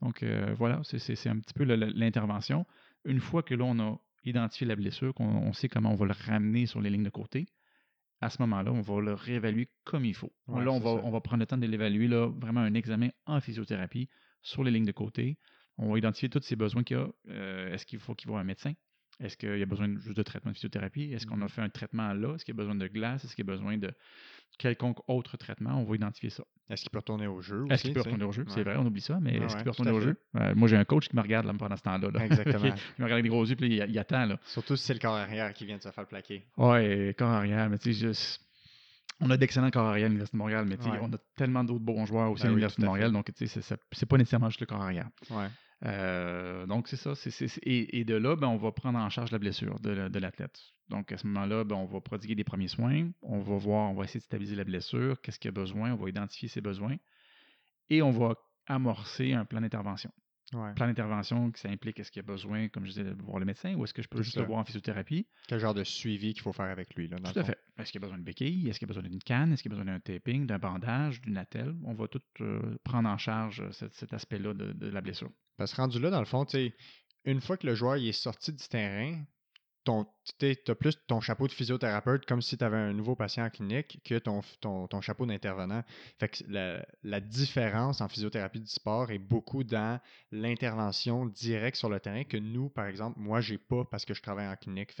Donc euh, voilà, c'est un petit peu l'intervention. Une fois que l'on a identifié la blessure, qu'on sait comment on va le ramener sur les lignes de côté, à ce moment-là, on va le réévaluer comme il faut. là, on va, on va, prendre le temps de l'évaluer, vraiment un examen en physiothérapie sur les lignes de côté. On va identifier tous ses besoins qu'il y a. Euh, est-ce qu'il faut qu'il voit un médecin? Est-ce qu'il y a besoin juste de traitement de physiothérapie? Est-ce qu'on a mm-hmm. fait un traitement là? Est-ce qu'il y a besoin de glace? Est-ce qu'il y a besoin de quelconque autre traitement? On va identifier ça. Est-ce qu'il peut retourner au jeu Est-ce qu'il peut retourner au jeu? C'est vrai, on oublie ça, mais est-ce qu'il peut retourner au jeu? Euh, moi, j'ai un coach qui me regarde là, pendant ce temps-là. Exactement. il me regarde avec des gros yeux, puis il, attend. Là. Surtout si c'est le corps arrière qui vient de se faire plaquer. Oui, corps arrière, mais tu sais, juste... On a d'excellents corps arrière à l'Université de Montréal, mais on a tellement d'autres bons joueurs aussi ben à l'Université de Montréal, donc c'est pas nécessairement juste le corps arrière. Ouais. Euh, donc, c'est ça. et, de là, ben, on va prendre en charge la blessure de, l'athlète. Donc, à ce moment-là, ben, on va prodiguer des premiers soins. On va voir, on va essayer de stabiliser la blessure. Qu'est-ce qu'il y a besoin? On va identifier ses besoins. Et on va amorcer un plan d'intervention. Plan d'intervention, ça implique est-ce qu'il y a besoin, comme je disais, de voir le médecin ou est-ce que je peux juste le voir en physiothérapie? Quel genre de suivi qu'il faut faire avec lui? Là, tout à fait. Est-ce qu'il y a besoin de béquille? Est-ce qu'il y a besoin d'une canne? Est-ce qu'il y a besoin d'un taping, d'un bandage, d'une attelle? On va tout euh, prendre en charge euh, cet, aspect-là de, la blessure. Parce que rendu là, dans le fond, une fois que le joueur est sorti du terrain, tu as plus ton chapeau de physiothérapeute comme si tu avais un nouveau patient en clinique que ton, chapeau d'intervenant. Fait que la, différence en physiothérapie du sport est beaucoup dans l'intervention directe sur le terrain que nous, par exemple, moi, j'ai pas parce que je travaille en clinique.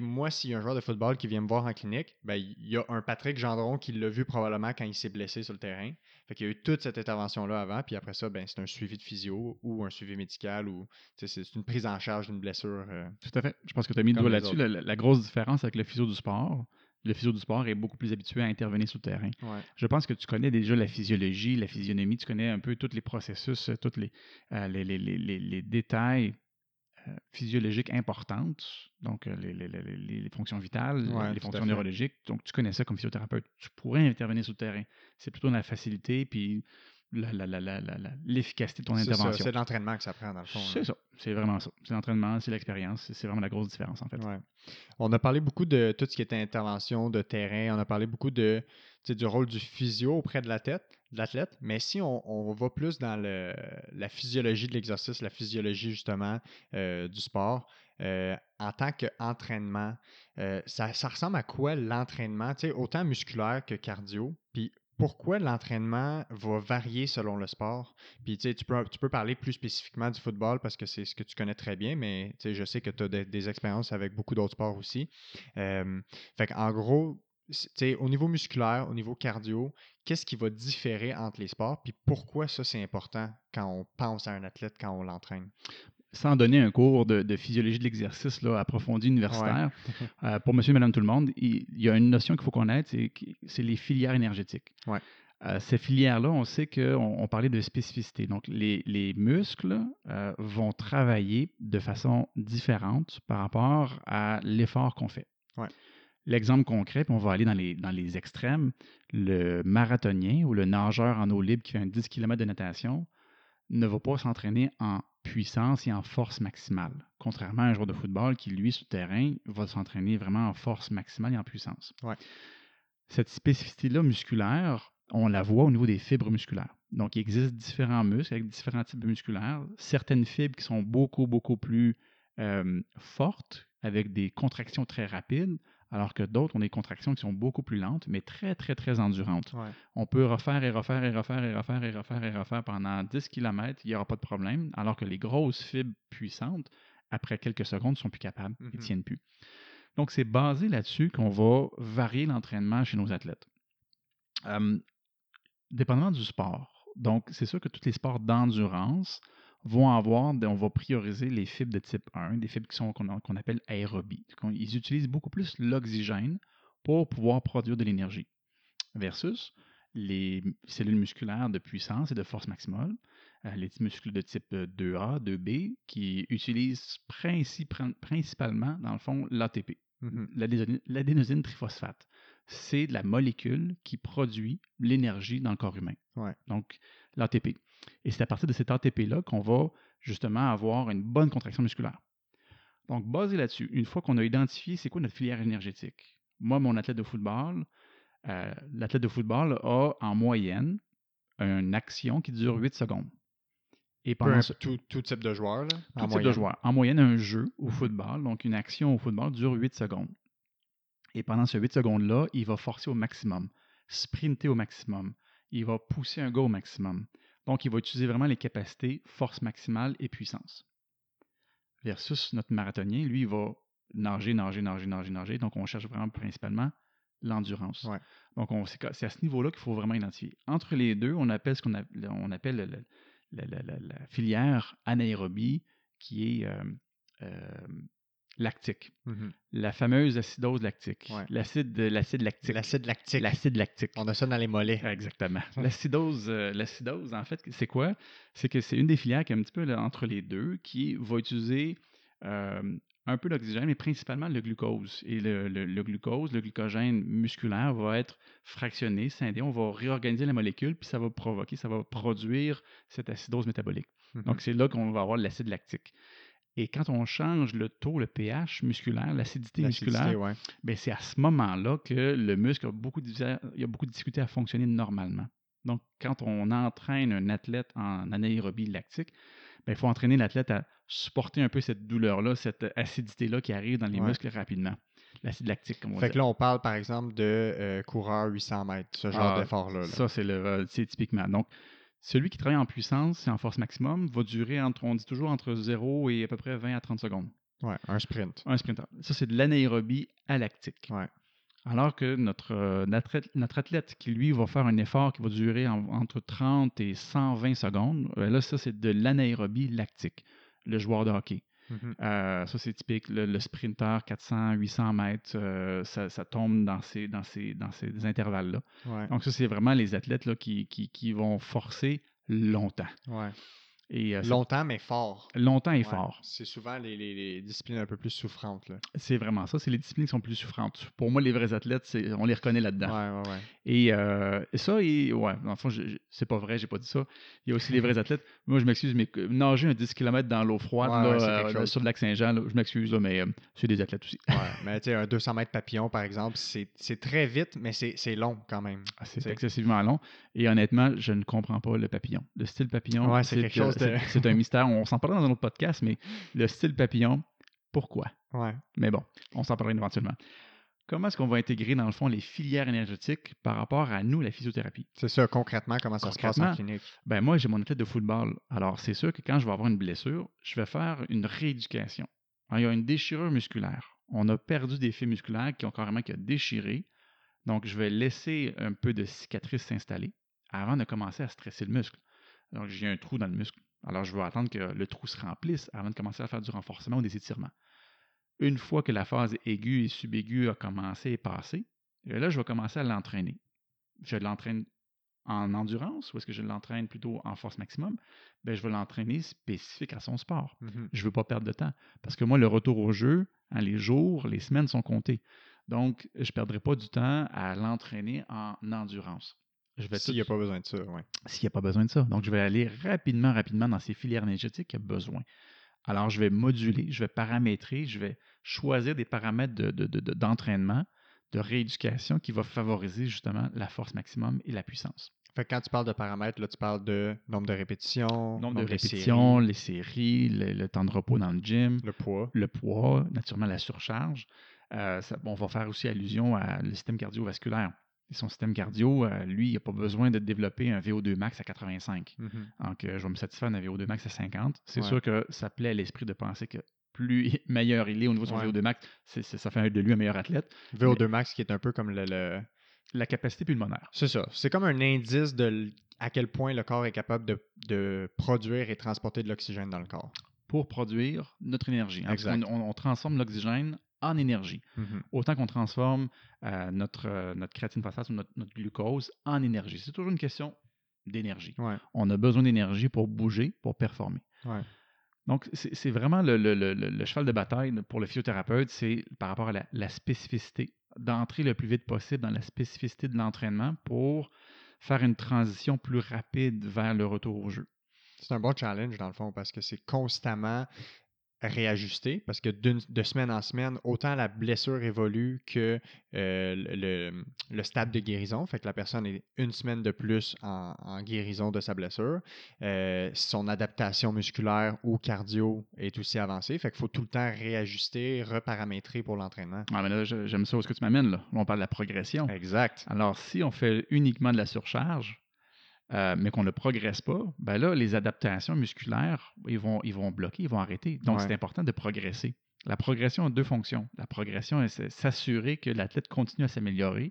Moi, s'il y a un joueur de football qui vient me voir en clinique, ben, il y a un Patrick Gendron qui l'a vu probablement quand il s'est blessé sur le terrain. Fait qu'il y a eu toute cette intervention-là avant, puis après ça, ben, c'est un suivi de physio ou un suivi médical ou c'est une prise en charge d'une blessure. Euh, Tout à fait. Je pense que tu as mis le doigt là-dessus. La, grosse différence avec le physio du sport, le physio du sport est beaucoup plus habitué à intervenir sur le terrain. Je pense que tu connais déjà la physiologie, la physionomie, tu connais un peu tous les processus, tous les, euh, les, les, les, détails euh, physiologiques importantes, donc euh, les, fonctions vitales, les fonctions neurologiques. Donc, tu connais ça comme physiothérapeute. Tu pourrais intervenir sur le terrain. C'est plutôt dans la facilité puis l'efficacité de ton intervention. C'est l'entraînement que ça prend, dans le fond. C'est hein. ça. C'est vraiment ça. C'est l'entraînement, c'est l'expérience. C'est vraiment la grosse différence, en fait. On a parlé beaucoup de tout ce qui était intervention de terrain. On a parlé beaucoup de, du rôle du physio auprès de la tête l'athlète, mais si on, va plus dans le, la physiologie de l'exercice, la physiologie justement euh, du sport, euh, en tant qu'entraînement, euh, ça, ressemble à quoi l'entraînement, autant musculaire que cardio, puis pourquoi l'entraînement va varier selon le sport? Puis tu, peux, parler plus spécifiquement du football parce que c'est ce que tu connais très bien, mais je sais que tu as des, expériences avec beaucoup d'autres sports aussi. fait qu'en gros, au niveau musculaire, au niveau cardio, qu'est-ce qui va différer entre les sports, puis pourquoi ça c'est important quand on pense à un athlète, quand on l'entraîne? Sans donner un cours de, physiologie de l'exercice approfondi universitaire, euh, pour monsieur et madame tout le monde, il, y a une notion qu'il faut connaître, c'est les filières énergétiques. Euh, ces filières-là, on sait qu'on on parlait de spécificité. Donc, les, les muscles euh, vont travailler de façon différente par rapport à l'effort qu'on fait. Ouais. L'exemple concret, puis on va aller dans les, dans les extrêmes, le marathonien ou le nageur en eau libre qui fait un 10 km de natation ne va pas s'entraîner en puissance et en force maximale, contrairement à un joueur de football qui, lui, sur le terrain, va s'entraîner vraiment en force maximale et en puissance. Ouais. Cette spécificité-là musculaire, on la voit au niveau des fibres musculaires. Donc, il existe différents muscles avec différents types musculaires. Certaines fibres qui sont beaucoup, beaucoup plus euh, fortes, avec des contractions très rapides, alors que d'autres ont des contractions qui sont beaucoup plus lentes, mais très, très, très endurantes. Ouais. On peut refaire et refaire et refaire et refaire et refaire et refaire pendant 10 km, il n'y aura pas de problème, alors que les grosses fibres puissantes, après quelques secondes, ne sont plus capables, ils ne tiennent plus. Donc, c'est basé là-dessus qu'on va varier l'entraînement chez nos athlètes. Euh, dépendamment du sport. Donc, c'est sûr que tous les sports d'endurance vont avoir, on va prioriser les fibres de type 1, des fibres qui sont qu'on appelle aérobies. Ils utilisent beaucoup plus l'oxygène pour pouvoir produire de l'énergie. Versus les cellules musculaires de puissance et de force maximale, euh, les muscles de type euh, 2A, 2B, qui utilisent princi- principalement, dans le fond, l'ATP Mhm. l'adénosine l'adénosine triphosphate. C'est la molécule qui produit l'énergie dans le corps humain. Ouais. Donc, l'ATP. Et c'est à partir de cet ATP-là qu'on va justement avoir une bonne contraction musculaire. Donc, basé là-dessus, une fois qu'on a identifié c'est quoi notre filière énergétique, moi, mon athlète de football, euh, l'athlète de football a en moyenne une action qui dure 8 secondes. Et pendant ce, tout, tout type de joueur, là, tout en type de moyenne. joueur. En moyenne, un jeu au football, donc une action au football, dure 8 secondes. Et pendant ces 8 secondes-là, il va forcer au maximum, sprinter au maximum, il va pousser un gars au maximum. Donc, il va utiliser vraiment les capacités force maximale et puissance. Versus notre marathonien, lui, il va nager, nager, nager, nager, nager. Donc, on cherche vraiment principalement l'endurance. Ouais. Donc, on- c'est à ce niveau-là qu'il faut vraiment identifier. Entre les deux, on appelle ce qu'on on appelle le- le- la, la- la- la filière anaérobie qui est euh, euh, lactique. Mhm. La fameuse acidose lactique. Ouais. L'acide l'acide lactique. L'acide lactique. L'acide lactique. On a ça dans les mollets. Exactement. L'acidose, euh, l'acidose, en fait, c'est quoi? C'est que c'est une des filières qui est un petit peu là, entre les deux, qui va utiliser euh, un peu d'oxygène, mais principalement le glucose. Et le, le- le glucose, le glycogène musculaire va être fractionné, scindé. On va réorganiser la molécule, puis ça va provoquer, ça va produire cette acidose métabolique. Mhm. Donc, c'est là qu'on va avoir l'acide lactique. Et quand on change le taux, le pH musculaire, l'acidité musculaire, ouais. ben, c'est à ce moment-là que le muscle a beaucoup, de, il a beaucoup de difficulté à fonctionner normalement. Donc, quand on entraîne un athlète en anaérobie lactique, ben, il faut entraîner l'athlète à supporter un peu cette douleur-là, cette acidité-là qui arrive dans les Ouais. muscles rapidement. L'acide lactique, comme on Fait dit. que là, on parle par exemple de euh, coureur 800 mètres, ce genre Ah, d'effort-là. là. Ça, c'est le euh, c'est typiquement. Donc, celui qui travaille en puissance et en force maximum va durer entre, on dit toujours entre 0 et à peu près 20 à 30 secondes. Ouais, un sprint. Un sprinter. Ça, c'est de l'anaérobie alactique. Ouais. Alors que notre, euh, notre, athlète, notre athlète qui, lui, va faire un effort qui va durer en- entre 30 et 120 secondes, euh, là, ça, c'est de l'anaérobie lactique, le joueur de hockey. Mhm. Euh, ça, c'est typique. Le, le sprinter, 400, 800 mètres, euh, ça, ça tombe dans ces, dans ces, dans ces intervalles-là. Ouais. Donc, ça, c'est vraiment les athlètes là, qui, qui, qui vont forcer longtemps. ouais. Et, euh, Longtemps, mais fort. longtemps et Ouais. fort. C'est souvent les, les- les disciplines un peu plus souffrantes. C'est vraiment ça. C'est les disciplines qui sont plus souffrantes. Pour moi, les vrais athlètes, on les reconnaît là-dedans. Ouais, ouais, ouais. Et, euh, et ça, et, ouais, dans le fond, c'est pas vrai, j'ai pas dit ça. Il y a aussi les vrais athlètes. Moi, je m'excuse, mais nager un 10 km dans l'eau froide, là, euh, sur le lac Saint-Jean, je m'excuse, mais c'est des athlètes aussi. Mais tu sais, un 200 mètres papillon, par exemple, c'est très vite, mais c'est long quand même. Ah, c'est excessivement long. Et honnêtement, je ne comprends pas le papillon. Le style papillon, Ouais, c'est quelque chose c'est- C'est un mystère. On s'en parlera dans un autre podcast, mais le style papillon, pourquoi? Ouais. Mais bon, on s'en parlera éventuellement. Comment est-ce qu'on va intégrer, dans le fond, les filières énergétiques par rapport à nous, la physiothérapie? C'est ça, concrètement, comment ça se passe en clinique? Ben moi, j'ai mon athlète de football. Alors, c'est sûr que quand je vais avoir une blessure, je vais faire une rééducation. Alors, il y a une déchirure musculaire. On a perdu des fibres musculaires qui ont carrément qui a déchiré. Donc, je vais laisser un peu de cicatrice s'installer avant de commencer à stresser le muscle. Donc, j'ai un trou dans le muscle. Alors, je vais attendre que le trou se remplisse avant de commencer à faire du renforcement ou des étirements. Une fois que la phase aiguë et subaiguë a commencé et passé, et là, je vais commencer à l'entraîner. Je l'entraîne en endurance ou est-ce que je l'entraîne plutôt en force maximum, ben, je vais l'entraîner spécifique à son sport. Mhm. Je ne veux pas perdre de temps. Parce que moi, le retour au jeu, hein, les jours, les semaines sont comptés. Donc, je ne perdrai pas du temps à l'entraîner en endurance. Je vais S'il n'y a pas besoin de ça, ouais. s'il n'y a pas besoin de ça. Donc, je vais aller rapidement, rapidement dans ces filières énergétiques qu'il y a besoin. Alors, je vais moduler, je vais paramétrer, je vais choisir des paramètres de- de- de- de- d'entraînement, de, rééducation qui va favoriser justement la force maximum et la puissance. Fait que quand tu parles de paramètres, là, tu parles de nombre de répétitions, Nombre de séries, répétitions, les séries, le, le temps de repos dans le gym, le poids. le poids, naturellement la surcharge. Euh, ça- on va faire aussi allusion à le système cardiovasculaire. Et son système cardio, euh, lui, il n'a pas besoin de développer un VO2 max à 85. Mhm. Donc, euh, je vais me satisfaire d'un VO2 max à 50. C'est Ouais. sûr que ça plaît à l'esprit de penser que plus meilleur il est au niveau de son Ouais. VO2 max, ça fait de lui un meilleur athlète. VO2 max qui est un peu comme le- le, La capacité pulmonaire. C'est ça. C'est comme un indice de à quel point le corps est capable de, de produire et transporter de l'oxygène dans le corps. pour produire notre énergie. Exact. on transforme l'oxygène en énergie. Mhm. Autant qu'on transforme euh, notre, euh, notre créatine phosphate ou notre, notre glucose en énergie. C'est toujours une question d'énergie. Ouais. On a besoin d'énergie pour bouger, pour performer. Ouais. Donc, c'est vraiment le, le- le- le- le cheval de bataille pour le physiothérapeute, c'est par rapport à la, la spécificité, d'entrer le plus vite possible dans la spécificité de l'entraînement pour faire une transition plus rapide vers le retour au jeu. C'est un bon challenge dans le fond parce que c'est constamment réajusté parce que de semaine en semaine, autant la blessure évolue que euh, le, le stade de guérison. Fait que la personne est une semaine de plus en, en guérison de sa blessure. Euh, son adaptation musculaire ou cardio est aussi avancée. Fait qu'il faut tout le temps réajuster, reparamétrer pour l'entraînement. Ah, mais là, j'aime ça où est-ce que tu m'amènes. Là, on parle de la progression. Exact. Alors, si on fait uniquement de la surcharge, euh, mais qu'on ne progresse pas, ben là, les adaptations musculaires, ils vont, ils vont bloquer, ils vont arrêter. Donc, Ouais. c'est important de progresser. La progression a deux fonctions. La progression, c'est s'assurer que l'athlète continue à s'améliorer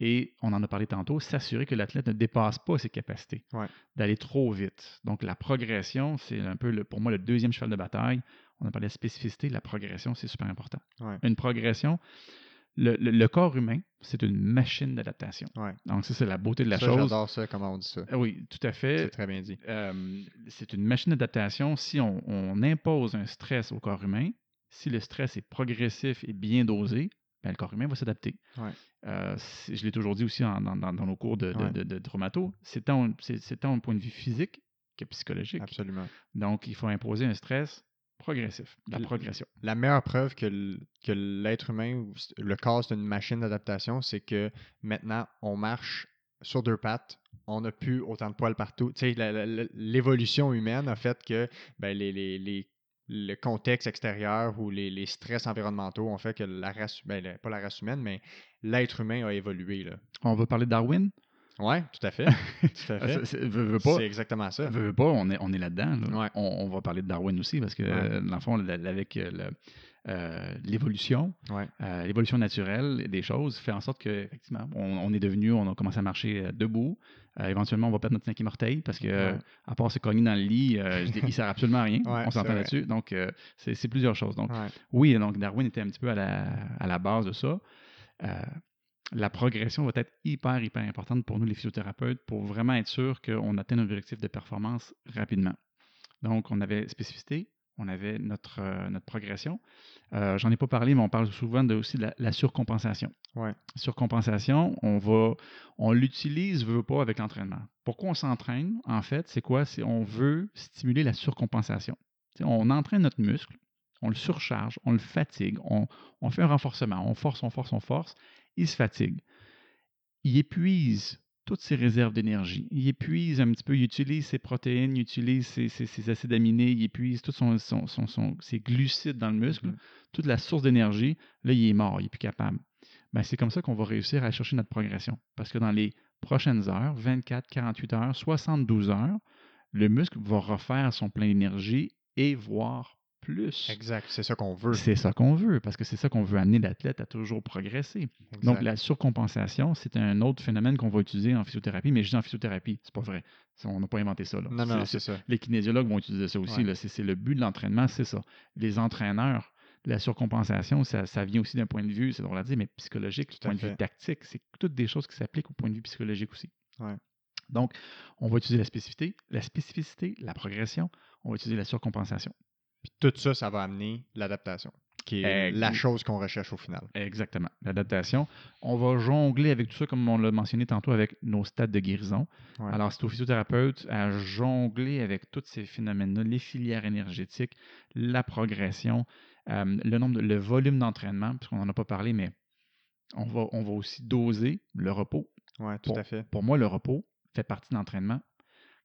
et, on en a parlé tantôt, s'assurer que l'athlète ne dépasse pas ses capacités, Ouais. d'aller trop vite. Donc, la progression, c'est un peu, le- pour moi, le deuxième cheval de bataille. On a parlé de spécificité, la progression, c'est super important. Ouais. Une progression, le, le- le corps humain, c'est une machine d'adaptation. Ouais. Donc, ça, c'est la beauté de la Ça, chose. J'adore ça, comment on dit ça. Oui, tout à C'est fait. très bien dit. Euh, c'est une machine d'adaptation. Si on, on impose un stress au corps humain, si le stress est progressif et bien dosé, ben, le corps humain va s'adapter. Ouais. Euh, c'est- je l'ai toujours dit aussi en- dans, dans- nos cours de, de- Ouais. de- de traumato, c'est tant, c'est- c'est tant un point de vue physique que psychologique. Absolument. Donc, il faut imposer un stress progressif, la progression. La meilleure preuve que l'être humain, le corps, c'est une machine d'adaptation, c'est que maintenant, on marche sur deux pattes. On n'a plus autant de poils partout. L'évolution humaine a fait que ben, les, les- les- le contexte extérieur ou les, les stress environnementaux ont fait que la race, ben, pas la race humaine, mais l'être humain a évolué. Là. On va parler de Darwin? Ouais, tout à fait. tout à Ah, fait. c'est- exactement ça. Veux, veux pas, on est, on est là-dedans. là. Ouais. On, on va parler de Darwin aussi parce que, Ouais. dans le fond, avec euh, euh, l'évolution, euh, l'évolution naturelle des choses fait en sorte que, effectivement, on, on est devenu, on a commencé à marcher debout. Euh, éventuellement, on va perdre notre cinquième orteil parce que, Ouais. à part se cogner dans le lit, il sert absolument à rien. On s'entend là-dessus. Donc, c'est plusieurs choses. Donc, oui, donc Darwin était un petit peu à la, à la base de ça. Euh, la progression va être hyper, hyper importante pour nous, les physiothérapeutes, pour vraiment être sûr qu'on atteint nos objectifs de performance rapidement. Donc, on avait spécificité, on avait notre, euh, notre progression. Euh, J'en ai pas parlé, mais on parle souvent de, aussi de la, la surcompensation. Ouais. Surcompensation, on va, on l'utilise, veut pas, avec l'entraînement. Pourquoi on s'entraîne, en fait, c'est quoi? C'est on veut stimuler la surcompensation. On entraîne notre muscle, on le surcharge, on le fatigue, on, on fait un renforcement, on force, on force, on force, il se fatigue. Il épuise toutes ses réserves d'énergie. Il épuise un petit peu, il utilise ses protéines, il utilise ses, ses- ses acides aminés, il épuise tous son, son- son- son- ses glucides dans le muscle, Mhm. toute la source d'énergie. Là, il est mort, il n'est plus capable. Ben, c'est comme ça qu'on va réussir à chercher notre progression. Parce que dans les prochaines heures, 24, 48 heures, 72 heures, le muscle va refaire son plein d'énergie et voire plus. Exact. C'est ça qu'on veut. C'est ça qu'on veut, parce que c'est ça qu'on veut amener l'athlète à toujours progresser. Donc, la surcompensation, c'est un autre phénomène qu'on va utiliser en physiothérapie, mais je dis en physiothérapie, c'est pas vrai. On n'a pas inventé ça. Là. Non, non, C'est- ça. les kinésiologues vont utiliser ça aussi. Ouais. C'est, le but de l'entraînement, c'est ça. Les entraîneurs, la surcompensation, ça, ça vient aussi d'un point de vue, c'est drôle à dire, mais psychologique, du point de vue tactique. C'est toutes des choses qui s'appliquent au point de vue psychologique aussi. Donc, on va utiliser la spécificité, la spécificité, la progression, on va utiliser la surcompensation. Puis tout ça, ça va amener l'adaptation, qui est la chose qu'on recherche au final. Exactement, l'adaptation. On va jongler avec tout ça, comme on l'a mentionné tantôt, avec nos stades de guérison. Alors, c'est au physiothérapeute à jongler avec tous ces phénomènes-là, les filières énergétiques, la progression, euh, le, nombre le volume d'entraînement, puisqu'on n'en a pas parlé, mais on va, on va aussi doser le repos. Oui, tout à fait. Pour moi, le repos fait partie de l'entraînement.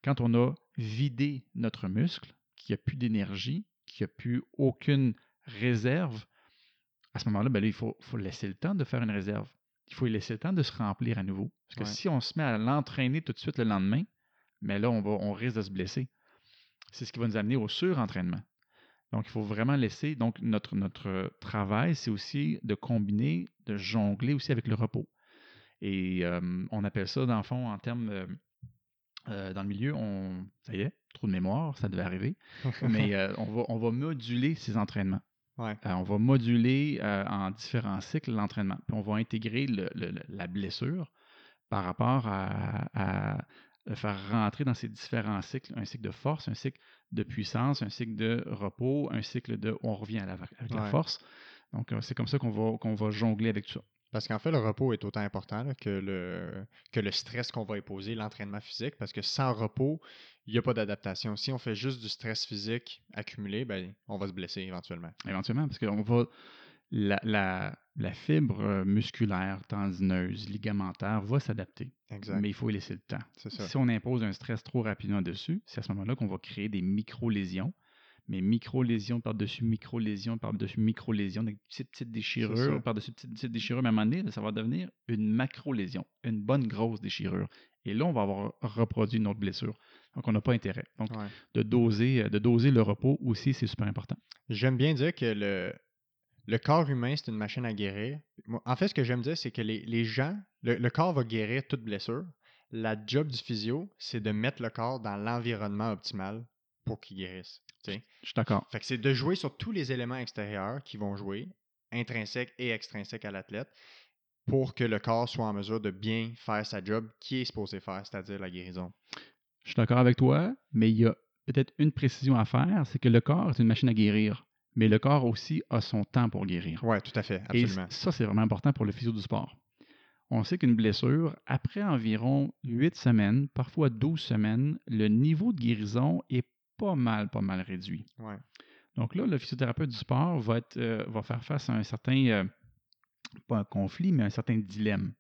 Quand on a vidé notre muscle, qu'il n'y a plus d'énergie, qu'il n'y a plus aucune réserve, à ce moment-là, ben il faut, laisser le temps de faire une réserve. Il faut laisser le temps de se remplir à nouveau. Parce que si on se met à l'entraîner tout de suite le lendemain, mais là, on, va, on risque de se blesser. C'est ce qui va nous amener au surentraînement. Donc, il faut vraiment laisser. Donc, notre, notre travail, c'est aussi de combiner, de jongler aussi avec le repos. Et euh, on appelle ça, dans le fond, en termes. Euh, euh, dans le milieu, on, ça y est, trou de mémoire, ça devait arriver. mais on, va, on va moduler ces entraînements. on va moduler en différents cycles l'entraînement. Puis on va intégrer la blessure par rapport à, faire rentrer dans ces différents cycles, un cycle de force, un cycle de puissance, un cycle de repos, un cycle de on revient à la, avec la force. Donc, euh, c'est comme ça qu'on va, qu'on va jongler avec tout ça. Parce qu'en fait, le repos est autant important que, le, que le stress qu'on va imposer, l'entraînement physique, parce que sans repos, il n'y a pas d'adaptation. Si on fait juste du stress physique accumulé, ben, on va se blesser éventuellement. Éventuellement, parce qu'on va. La, la, la, fibre musculaire, tendineuse, ligamentaire va s'adapter. Mais il faut y laisser le temps. Si on impose un stress trop rapidement dessus, c'est à ce moment-là qu'on va créer des micro-lésions mais micro-lésions par-dessus micro-lésions par-dessus micro-lésions, des petites, petites déchirures par-dessus petites, petites déchirures, mais à un moment donné, ça va devenir une macro-lésion, une bonne grosse déchirure. Et là, on va avoir reproduit une autre blessure. Donc, on n'a pas intérêt. Donc, de, doser, de doser le repos aussi, c'est super important. J'aime bien dire que le, le corps humain, c'est une machine à guérir. En fait, ce que j'aime dire, c'est que les, gens, le, le, corps va guérir toute blessure. La job du physio, c'est de mettre le corps dans l'environnement optimal pour qu'il guérisse. Je suis d'accord. Fait que c'est de jouer sur tous les éléments extérieurs qui vont jouer, intrinsèques et extrinsèques à l'athlète, pour que le corps soit en mesure de bien faire sa job qui est supposé faire, c'est-à-dire la guérison. Je suis d'accord avec toi, mais il y a peut-être une précision à faire, c'est que le corps est une machine à guérir, mais le corps aussi a son temps pour guérir. Oui, tout à fait, absolument. Et ça, c'est vraiment important pour le physio du sport. On sait qu'une blessure, après environ 8 semaines, parfois 12 semaines, le niveau de guérison est pas mal, pas mal réduit. Donc là, le physiothérapeute du sport va, être, euh, va faire face à un certain, euh, pas un conflit, mais un certain dilemme.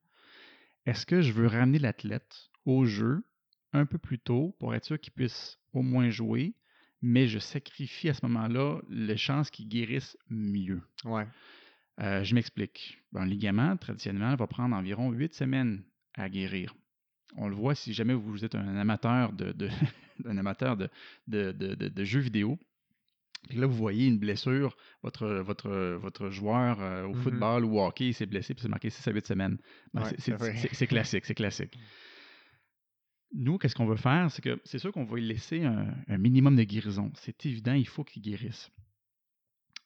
Est-ce que je veux ramener l'athlète au jeu un peu plus tôt pour être sûr qu'il puisse au moins jouer, mais je sacrifie à ce moment-là les chances qu'il guérisse mieux? Ouais. Euh, je m'explique. Un ligament, traditionnellement, va prendre environ huit semaines à guérir. On le voit si jamais vous êtes un amateur de, un amateur de, de, jeux vidéo. Et là, vous voyez une blessure, votre, votre, votre joueur euh, au mm-hmm. football ou au hockey s'est blessé, puis c'est marqué 6 à 8 semaines. Ben, c'est classique, c'est classique. Nous, qu'est-ce qu'on veut faire? C'est que c'est sûr qu'on va lui laisser un, minimum de guérison. C'est évident, il faut qu'il guérisse.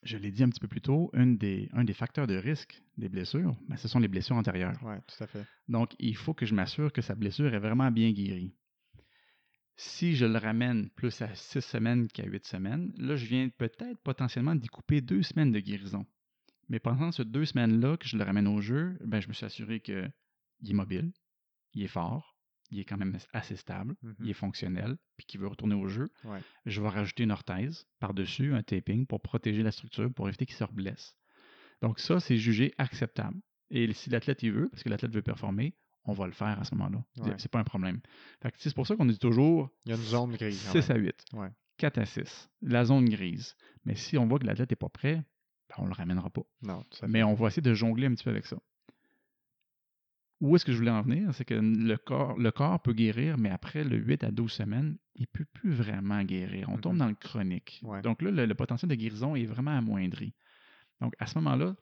Je l'ai dit un petit peu plus tôt, des, un des facteurs de risque des blessures, ben, ce sont les blessures antérieures. Oui, tout à fait. Donc, il faut que je m'assure que sa blessure est vraiment bien guérie. Si je le ramène plus à six semaines qu'à huit semaines, là, je viens peut-être potentiellement d'y couper deux semaines de guérison. Mais pendant ces deux semaines-là que je le ramène au jeu, ben, je me suis assuré qu'il est mobile, il est fort, il est quand même assez stable, il mm-hmm. est fonctionnel, puis qu'il veut retourner au jeu. Je vais rajouter une orthèse par-dessus, un taping pour protéger la structure, pour éviter qu'il se reblesse. Donc ça, c'est jugé acceptable. Et si l'athlète y veut, parce que l'athlète veut performer, on va le faire à ce moment-là. C'est pas un problème. c'est pour ça qu'on dit toujours. Il y a une zone grise. 6 à 8. 4 à 6. La zone grise. Mais si on voit que l'athlète n'est pas prêt, ben, on ne le ramènera pas. Non, Mais on va essayer de jongler un petit peu avec ça. Où est-ce que je voulais en venir? C'est que le corps, le corps peut guérir, mais après le 8 à 12 semaines, il ne peut plus vraiment guérir. On tombe mm-hmm. dans le chronique. Donc là, le, potentiel de guérison est vraiment amoindri. Donc à ce moment-là,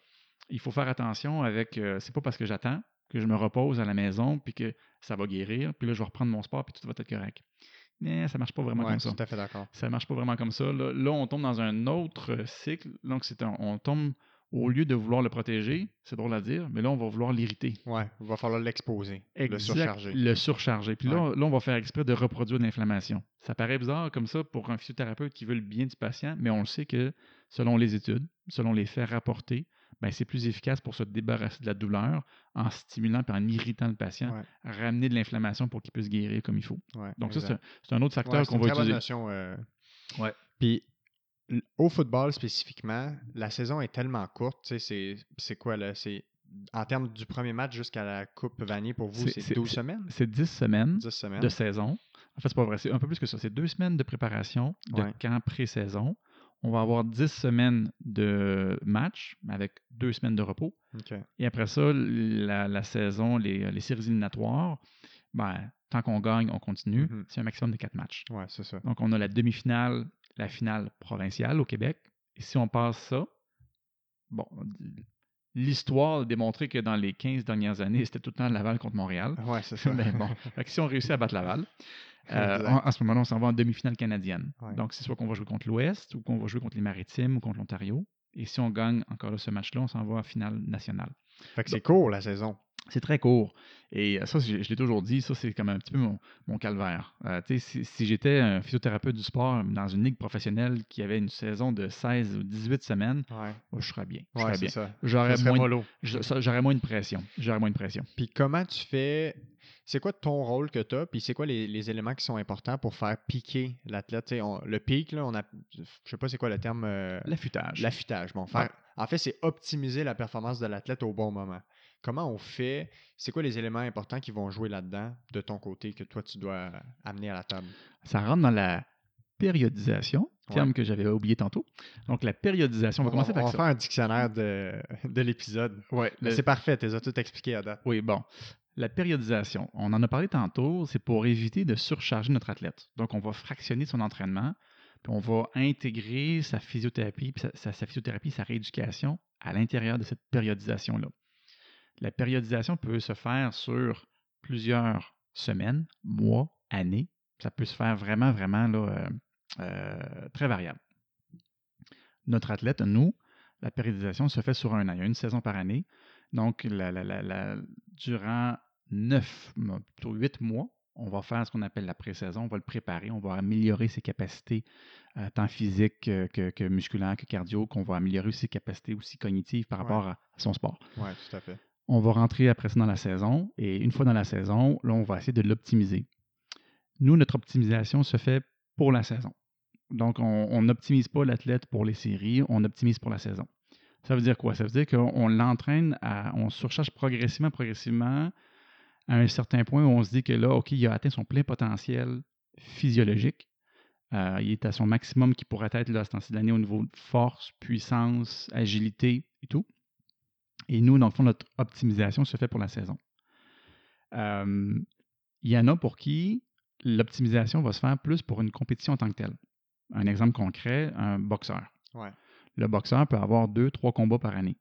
il faut faire attention avec. Euh, c'est pas parce que j'attends que je me repose à la maison, puis que ça va guérir, puis là, je vais reprendre mon sport, puis tout va être correct. Mais ça marche pas vraiment comme ça. tout à fait d'accord. Ça marche pas vraiment comme ça. Là, on tombe dans un autre cycle. Donc, c'est on tombe au lieu de vouloir le protéger, c'est drôle à dire, mais là, on va vouloir l'irriter. Ouais, il va falloir l'exposer, le surcharger. Le surcharger. Puis là, là, on va faire exprès de reproduire de l'inflammation. Ça paraît bizarre comme ça pour un physiothérapeute qui veut le bien du patient, mais on le sait que selon les études, selon les faits rapportés, ben, c'est plus efficace pour se débarrasser de la douleur en stimulant et en irritant le patient, Ouais. ramener de l'inflammation pour qu'il puisse guérir comme il faut. Ouais, Donc ça, c'est un, autre facteur qu'on va très bonne utiliser. notion, euh. Ouais. Puis au football spécifiquement, la saison est tellement courte. C'est quoi là? C'est en termes du premier match jusqu'à la Coupe Vanier pour vous, C'est- c'est c'est- 12 semaines? C'est 10 semaines 10 semaines. de saison. En fait, c'est pas vrai, c'est un peu plus que ça. C'est deux semaines de préparation de Ouais. camp pré-saison. On va avoir 10 semaines de match avec deux semaines de repos. Et après ça, la, la saison, les, les séries éliminatoires, ben, tant qu'on gagne, on continue. Mhm. C'est un maximum de quatre matchs. Ouais, c'est ça. Donc, on a la demi-finale, la finale provinciale au Québec. Et si on passe ça, bon, l'histoire a démontré que dans les 15 dernières années, c'était tout le temps Laval contre Montréal. Ouais, c'est ça. Mais bon, fait que si on réussit à battre Laval, euh, en, en ce moment-là, on s'en va en demi-finale canadienne. Ouais. Donc, c'est soit qu'on va jouer contre l'Ouest ou qu'on va jouer contre les Maritimes ou contre l'Ontario. Et si on gagne encore là, ce match-là, on s'en va en finale nationale. Fait que c'est court la saison. C'est très court. Et euh, ça, je, je l'ai toujours dit, ça, c'est comme un petit peu mon, mon calvaire. Euh, si si j'étais un physiothérapeute du sport dans une ligue professionnelle qui avait une saison de 16 ou 18 semaines, Ouais, moi, je serais bien. Je ouais serais c'est bien. ça. J'aurais Ça moins, j'aurais de pression. J'aurais moins de pression. Puis comment tu fais. C'est quoi ton rôle que tu as? Puis c'est quoi les, les éléments qui sont importants pour faire piquer l'athlète? On- le pic, là, on a. Je sais pas c'est quoi le terme. euh, L'affûtage. L'affûtage. Bon, faire, En fait, c'est optimiser la performance de l'athlète au bon moment. Comment on fait? C'est quoi les éléments importants qui vont jouer là-dedans de ton côté que toi, tu dois amener à la table? Ça rentre dans la périodisation, terme Ouais. que j'avais oublié tantôt. Donc, la périodisation, on va commencer on par va ça. faire un dictionnaire de, de l'épisode. Le- C'est parfait, tu as tout expliqué à date. Oui, bon. La périodisation, on en a parlé tantôt, c'est pour éviter de surcharger notre athlète. Donc, on va fractionner son entraînement, puis on va intégrer sa physiothérapie, puis sa, sa- sa physiothérapie, sa rééducation à l'intérieur de cette périodisation-là. La périodisation peut se faire sur plusieurs semaines, mois, années. Ça peut se faire vraiment, vraiment là, euh, euh, très variable. Notre athlète, nous, la périodisation se fait sur un an. Il y a une saison par année. Donc, la- la- la- la- durant neuf, plutôt huit mois, on va faire ce qu'on appelle la pré-saison. On va le préparer. On va améliorer ses capacités, euh, tant physiques que, que, que musculaires, que cardio, qu'on va améliorer ses capacités aussi cognitives par Ouais. rapport à, à son sport. Oui, tout à fait. On va rentrer après ça dans la saison. Et une fois dans la saison, là, on va essayer de l'optimiser. Nous, notre optimisation se fait pour la saison. Donc, on n'optimise pas l'athlète pour les séries, on optimise pour la saison. Ça veut dire quoi? Ça veut dire qu'on l'entraîne. On surcharge progressivement, progressivement, à un certain point où on se dit que là, OK, il a atteint son plein potentiel physiologique. Euh, il est à son maximum qui pourrait être là, à ce temps-ci de l'année au niveau de force, puissance, agilité et tout. Et nous, dans le fond, notre optimisation se fait pour la saison. Euh, il y en a pour qui l'optimisation va se faire plus pour une compétition en tant que telle. Un exemple concret, un boxeur. Ouais. Le boxeur peut avoir deux, trois combats par année.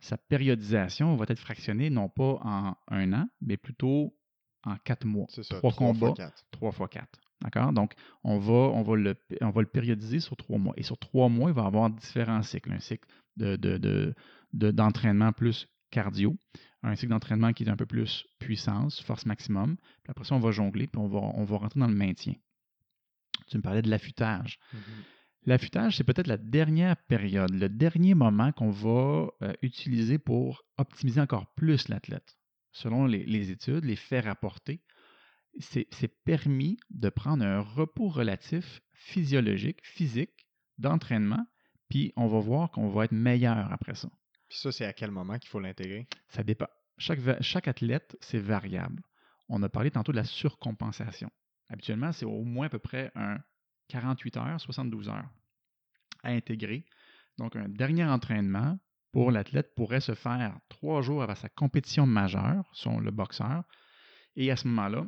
Sa périodisation va être fractionnée non pas en un an, mais plutôt en quatre mois. C'est ça. Trois trois fois combats, quatre. trois fois quatre. D'accord? Donc, on va, on, va le, on va le périodiser sur trois mois. Et sur trois mois, il va y avoir différents cycles. Un cycle de, de- de- de- d'entraînement plus cardio, un cycle d'entraînement qui est un peu plus puissance, force maximum. Puis après ça, on va jongler, puis on va, on va rentrer dans le maintien. Tu me parlais de l'affûtage. Mhm. L'affûtage, c'est peut-être la dernière période, le dernier moment qu'on va euh, utiliser pour optimiser encore plus l'athlète. Selon les, les études, les faits rapportés, c'est permis de prendre un repos relatif physiologique, physique, d'entraînement, puis on va voir qu'on va être meilleur après ça. Puis ça, c'est à quel moment qu'il faut l'intégrer? Ça dépend. Chaque, chaque athlète, c'est variable. On a parlé tantôt de la surcompensation. Habituellement, c'est au moins à peu près un 48 heures, 72 heures à intégrer. Donc, un dernier entraînement pour l'athlète pourrait se faire trois jours avant sa compétition majeure, son, le boxeur. Et à ce moment-là,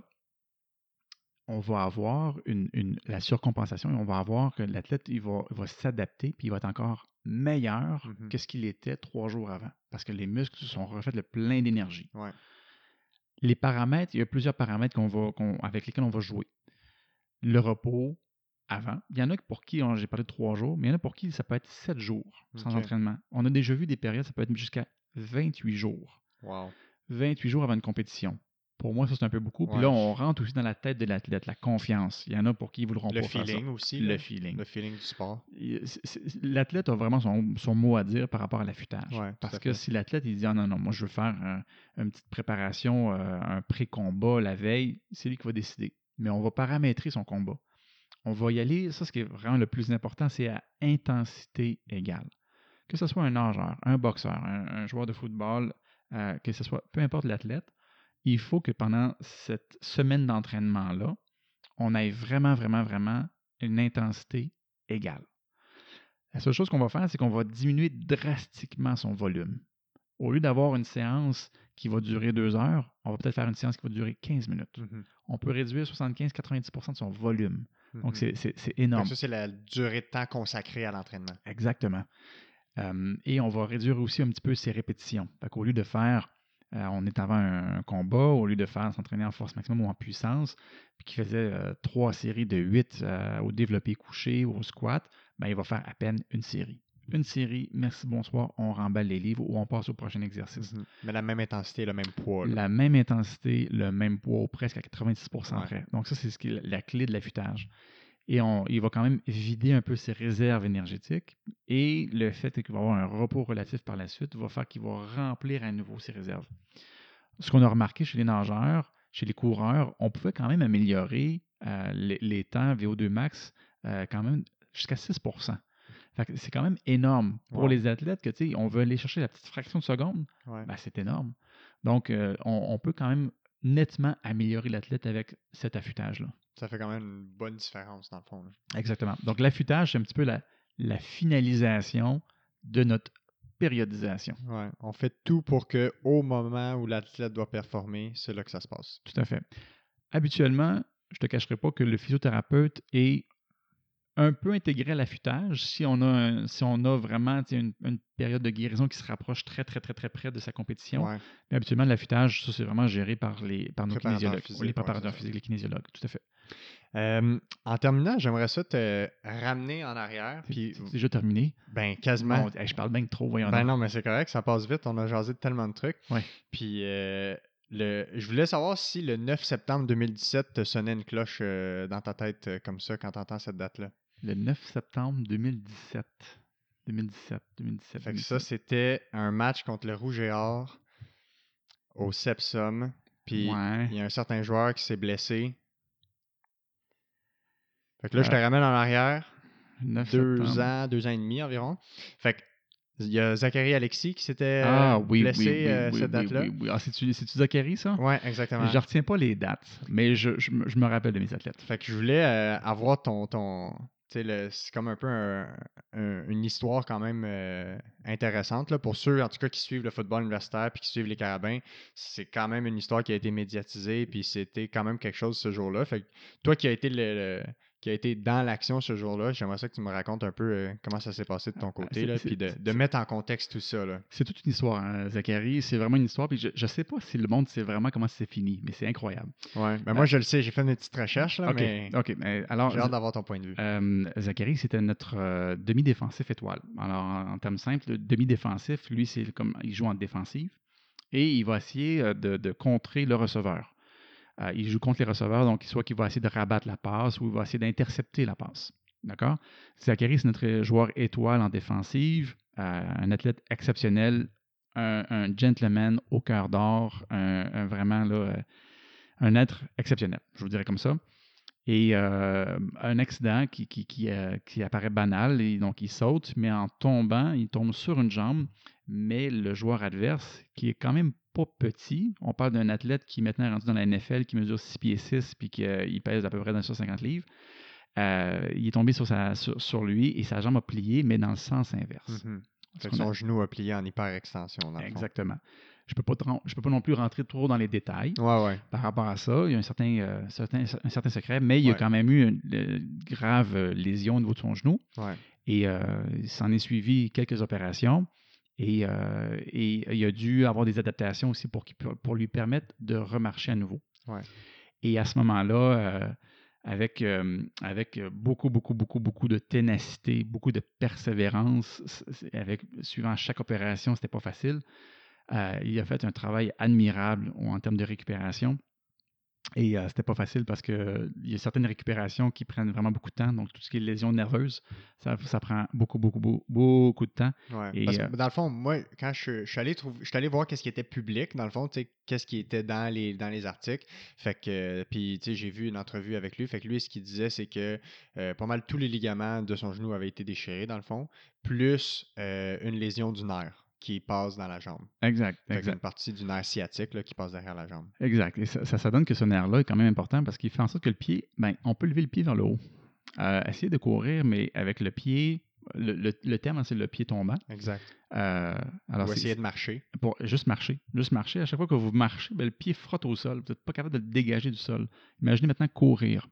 on va avoir une, une- la surcompensation et on va avoir que l'athlète il va, il va s'adapter puis il va être encore meilleur Mhm. que ce qu'il était trois jours avant parce que les muscles se sont refaits le plein d'énergie. Ouais. Les paramètres, il y a plusieurs paramètres qu'on va, qu'on- avec lesquels on va jouer. Le repos, avant. Il y en a pour qui, j'ai parlé de trois jours, mais il y en a pour qui ça peut être sept jours sans entraînement. On a déjà vu des périodes, ça peut être jusqu'à 28 jours. Wow. 28 jours avant une compétition. Pour moi, ça, c'est un peu beaucoup. Puis Ouais. là, on rentre aussi dans la tête de l'athlète, la confiance. Il y en a pour qui ils voudront Le pas faire ça. feeling aussi. Le là. feeling. Le feeling du sport. L'athlète a vraiment son, son mot à dire par rapport à l'affûtage. Ouais, Parce que si l'athlète il dit ah, non, non, moi je veux faire un- une petite préparation, euh, un pré-combat la veille, c'est lui qui va décider. Mais on va paramétrer son combat. On va y aller, ça ce qui est vraiment le plus important, c'est à intensité égale. Que ce soit un nageur, un boxeur, un, un joueur de football, euh, que ce soit, peu importe l'athlète, il faut que pendant cette semaine d'entraînement-là, on ait vraiment, vraiment, vraiment une intensité égale. La seule chose qu'on va faire, c'est qu'on va diminuer drastiquement son volume. Au lieu d'avoir une séance qui va durer deux heures, on va peut-être faire une séance qui va durer 15 minutes. Mhm. On peut réduire 75-90% de son volume. Donc, Mhm. c'est- c'est c'est Fait énorme. que Ça, c'est la durée de temps consacrée à l'entraînement. Exactement. Euh, et on va réduire aussi un petit peu ses répétitions. Fait qu'au lieu de faire, euh, on est avant un, un combat, au lieu de faire s'entraîner en force maximum ou en puissance, puis qui faisait euh, trois séries de huit euh, au développé couché ou au squat, ben, il va faire à peine une série. Une série, merci, bonsoir, on remballe les livres ou on passe au prochain exercice. Mhm. Mais la même intensité, le même poids. là. La même intensité, le même poids, presque à 96% Ouais. près. Donc ça, c'est ce qui est la clé de l'affûtage. Et on, il va quand même vider un peu ses réserves énergétiques. Et le fait qu'il va avoir un repos relatif par la suite va faire qu'il va remplir à nouveau ses réserves. Ce qu'on a remarqué chez les nageurs, chez les coureurs, on pouvait quand même améliorer euh, les, les temps VO2 max euh, quand même jusqu'à 6 Fait que C'est quand même énorme pour Wow. les athlètes que, tu sais, on veut aller chercher la petite fraction de seconde. Ouais. Ben, c'est énorme. Donc, euh, on, on peut quand même nettement améliorer l'athlète avec cet affûtage-là. Ça fait quand même une bonne différence, dans le fond. là. Exactement. Donc, l'affûtage, c'est un petit peu la, la finalisation de notre périodisation. Ouais. On fait tout pour que au moment où l'athlète doit performer, c'est là que ça se passe. Tout à fait. Habituellement, je ne te cacherai pas que le physiothérapeute est un peu intégré à l'affûtage si on a, un- si on a vraiment une, une période de guérison qui se rapproche très, très, très, très près de sa compétition. Ouais. Mais habituellement, l'affûtage, ça, c'est vraiment géré par, les, par nos Préparateurs kinésiologues. physiques, les préparateurs physiques, les kinésiologues, tout à fait. Euh, en terminant, j'aimerais ça te ramener en arrière. Puis, C'est déjà terminé. ben, quasiment. Bon, je parle bien que trop, voyons Ben non, mais c'est correct, ça passe vite. On a jasé de tellement de trucs. Ouais. Puis, euh, le, je voulais savoir si le 9 septembre 2017 te sonnait une cloche euh, dans ta tête euh, comme ça quand tu entends cette date-là. Le 9 septembre 2017. 2017, 2017. Fait que ça, 2017. c'était un match contre le Rouge et Or au Sepsum. Puis, Ouais. il y a un certain joueur qui s'est blessé. Fait que là, je te Euh, ramène en arrière. 9 deux septembre. ans, deux ans et demi environ. Fait que il y a Zachary Alexis qui s'était Ah oui, blessé oui, oui, euh, oui, cette oui, date-là. oui, oui. Ah, c'est-tu, Zachary, ça? Ouais, exactement. Je ne retiens pas les dates, mais je, je me- je me rappelle de mes athlètes. Fait que je voulais euh, avoir ton. ton c'est comme un peu un- un- une histoire quand même euh, intéressante. Là, pour ceux, en tout cas, qui suivent le football universitaire puis qui suivent les carabins, c'est quand même une histoire qui a été médiatisée puis c'était quand même quelque chose ce jour-là. Fait que toi qui as été le, le- qui a été dans l'action ce jour-là, j'aimerais ça que tu me racontes un peu euh, comment ça s'est passé de ton côté, là, c'est- puis de, mettre en contexte tout ça. C'est toute une histoire, hein, Zachary. C'est vraiment une histoire. Puis je ne sais pas si le monde sait vraiment comment c'est fini, mais c'est incroyable. Ouais. Ben moi, je le sais, j'ai fait mes petites recherches, là, OK. mais OK. mais alors, j'ai hâte d'avoir ton point de vue. Euh, Zachary, c'était notre euh, demi-défensif étoile. Alors, en, en termes simples, le demi-défensif, lui, c'est comme il joue en défensive et il va essayer euh, de, de contrer le receveur. Euh, il joue contre les receveurs, donc soit qu'il va essayer de rabattre la passe ou il va essayer d'intercepter la passe. D'accord? Zachary, c'est notre joueur étoile en défensive, euh, un athlète exceptionnel, un, gentleman au cœur d'or, un, vraiment euh, un être exceptionnel, je vous dirais comme ça. Et un accident qui apparaît banal, et donc il saute, mais en tombant, il tombe sur une jambe, mais le joueur adverse, qui est quand même pas petit, on parle d'un athlète qui est maintenant rendu dans la NFL, qui mesure 6 pieds 6, puis qu'il pèse à peu près 150 livres, euh, il est tombé sur, sa, sur, sur lui et sa jambe a plié, mais dans le sens inverse. Mhm. Fait a- son genou a plié en hyperextension. Dans le fond. Exactement. Je ne peux, pas peux non plus rentrer trop dans les détails Ouais, ouais. par rapport à ça. Il y a un certain, euh, certain, un certain secret, mais il y a quand même eu une, euh, grave euh, lésion au niveau de son genou. Et euh, il s'en est suivi quelques opérations. Et, euh, et il a dû avoir des adaptations aussi pour, lui permettre de remarcher à nouveau. Ouais. Et à ce moment-là, euh, avec, euh, avec beaucoup, beaucoup, beaucoup, beaucoup de ténacité, beaucoup de persévérance. Avec, suivant chaque opération, c'était pas facile. Il a fait un travail admirable en termes de récupération. Et euh, c'était pas facile parce qu'il y a certaines récupérations qui prennent vraiment beaucoup de temps. Donc, tout ce qui est lésions nerveuses, ça, ça prend beaucoup, beaucoup, beaucoup, beaucoup de temps. Ouais. Et, Parce que, euh, dans le fond, moi, quand je, je suis allé trouver, je suis allé voir qu'est-ce qui était public, dans le fond, qu'est-ce qui était dans les, dans les articles. Fait que, euh, puis, tu sais, j'ai vu une entrevue avec lui. Fait que lui, ce qu'il disait, c'est que euh, pas mal tous les ligaments de son genou avaient été déchirés, dans le fond, plus une lésion du nerf qui passe dans la jambe. Exact, exact. une partie du nerf sciatique là, qui passe derrière la jambe. Exact. Et ça, ça, ça donne que ce nerf-là est quand même important parce qu'il fait en sorte que le pied, ben, on peut lever le pied vers le haut. Euh, essayer de courir, mais avec le pied, le, le- le terme, hein, c'est le pied tombant. Exact. Euh, alors, Ou c'est- essayer de marcher. pour juste marcher. Juste marcher. À chaque fois que vous marchez, ben, le pied frotte au sol. Vous n'êtes pas capable de le dégager du sol. Imaginez maintenant courir.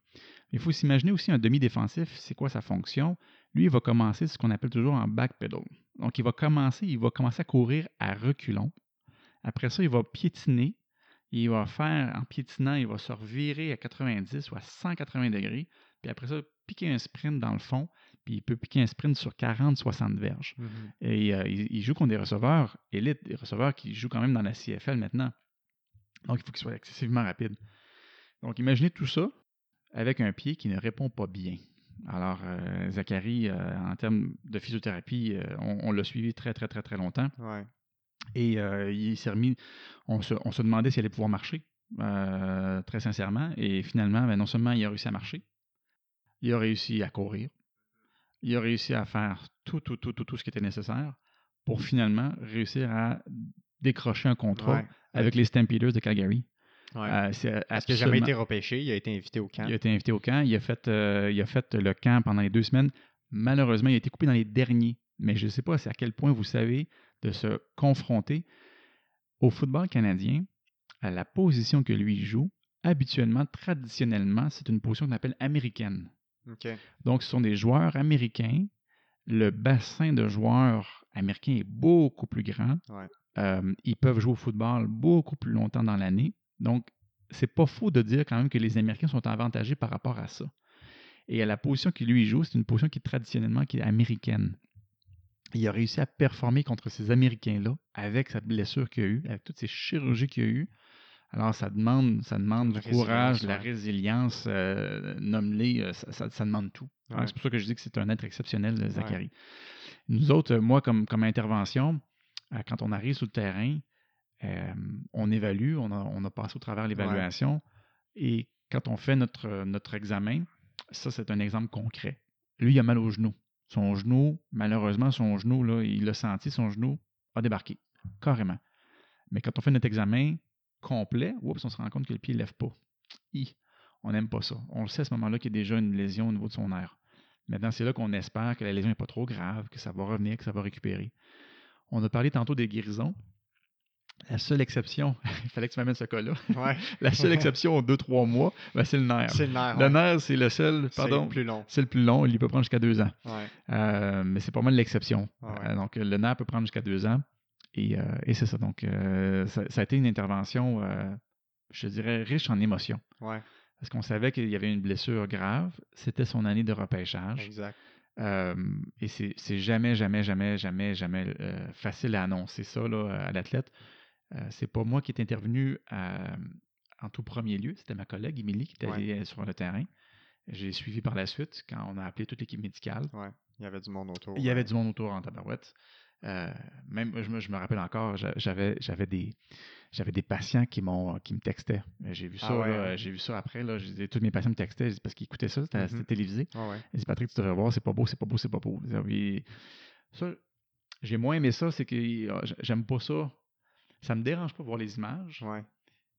Il faut s'imaginer aussi un demi-défensif. C'est quoi sa fonction? Lui, il va commencer ce qu'on appelle toujours en back pedal. Donc, il va commencer, il va commencer à courir à reculons. Après ça, il va piétiner. Il va faire, en piétinant, il va se revirer à 90 ou à 180 degrés. Puis après ça, piquer un sprint dans le fond. Puis il peut piquer un sprint sur 40-60 verges. Et euh, il, il joue contre des receveurs élites, des receveurs qui jouent quand même dans la CFL maintenant. Donc, il faut qu'il soit excessivement rapide. Donc, imaginez tout ça avec un pied qui ne répond pas bien. Alors, euh, Zachary, euh, en termes de physiothérapie, euh, on, on l'a suivi très, très, très, très longtemps. Ouais. Et il s'est remis, on se, on se demandait s'il allait pouvoir marcher, très sincèrement. Et finalement, ben, non seulement il a réussi à marcher, il a réussi à courir, il a réussi à faire tout, tout, tout, tout, tout ce qui était nécessaire pour finalement réussir à décrocher un contrat Ouais. avec les Stampeders de Calgary. Ouais. Euh, Parce qu'il n'a jamais été repêché, il a été invité au camp. il a été invité au camp. Il a, fait, euh, il a fait le camp pendant les deux semaines. Malheureusement, il a été coupé dans les derniers. Mais je ne sais pas à quel point vous savez de se confronter au football canadien, à la position que lui joue. Habituellement, traditionnellement, c'est une position qu'on appelle américaine. Donc, ce sont des joueurs américains. Le bassin de joueurs américains est beaucoup plus grand. Ouais. Euh, ils peuvent jouer au football beaucoup plus longtemps dans l'année. Donc, c'est pas faux de dire quand même que les Américains sont avantagés par rapport à ça. Et à la position qu'il lui joue, c'est une position qui est traditionnellement qui est américaine. Il a réussi à performer contre ces Américains-là avec sa blessure qu'il a eue, avec toutes ces chirurgies qu'il a eues. Alors, ça demande, ça demande La du courage, de la résilience, euh, nomme-les, euh, ça, ça- ça demande tout. Ouais. C'est pour ça que je dis que c'est un être exceptionnel, Zachary. Nous autres, moi, comme, comme intervention, euh, quand on arrive sur le terrain, euh, on évalue, on a, on a passé au travers l'évaluation, et quand on fait notre, notre examen, ça, c'est un exemple concret. Lui, il a mal au genou. Son genou, malheureusement, son genou, là, il l'a senti, son genou a débarqué, carrément. Mais quand on fait notre examen complet, oups, on se rend compte que le pied ne lève pas. On n'aime pas ça. On le sait à ce moment-là qu'il y a déjà une lésion au niveau de son nerf. Maintenant, c'est là qu'on espère que la lésion n'est pas trop grave, que ça va revenir, que ça va récupérer. On a parlé tantôt des guérisons. La seule exception, il fallait que tu m'amènes ce cas-là. Ouais. La seule exception aux deux, trois mois, ben, c'est le nerf. C'est le nerf. Le ouais. nerf, c'est le seul, C'est pardon, le plus long. c'est le plus long. Il peut prendre jusqu'à deux ans. Ouais. Euh, mais c'est pas mal l'exception. Ah. Euh, donc, le nerf peut prendre jusqu'à deux ans. Et, euh, et c'est ça. Donc, euh, ça, ça a été une intervention, euh, je dirais, riche en émotions. Parce qu'on savait qu'il y avait une blessure grave. C'était son année de repêchage. Exact. Euh, et c'est c'est jamais, jamais, jamais, jamais, jamais euh, facile à annoncer ça là, à l'athlète. Euh, c'est pas moi qui est intervenu à- en tout premier lieu, c'était ma collègue Émilie qui était Ouais. allée sur le terrain. J'ai suivi par la suite quand on a appelé toute l'équipe médicale. Ouais. Il y avait du monde autour. Il y avait du monde autour en tabarouette. Euh, même, je me, je me rappelle encore, j'a- j'avais, j'avais des, j'avais des patients qui m'ont, qui me textaient. J'ai vu ça, Ah ouais, là, hein? j'ai vu ça après. Là, j'ai dit, tous mes patients me textaient parce qu'ils écoutaient ça, c'était, Mhm. c'était télévisé. Ouais. Ils disent Patrick, tu devrais voir, c'est pas beau, c'est pas beau, c'est pas beau. Ça, j'ai moins aimé ça, c'est que euh, j'aime pas ça. Ça me dérange pas de voir les images. Ouais.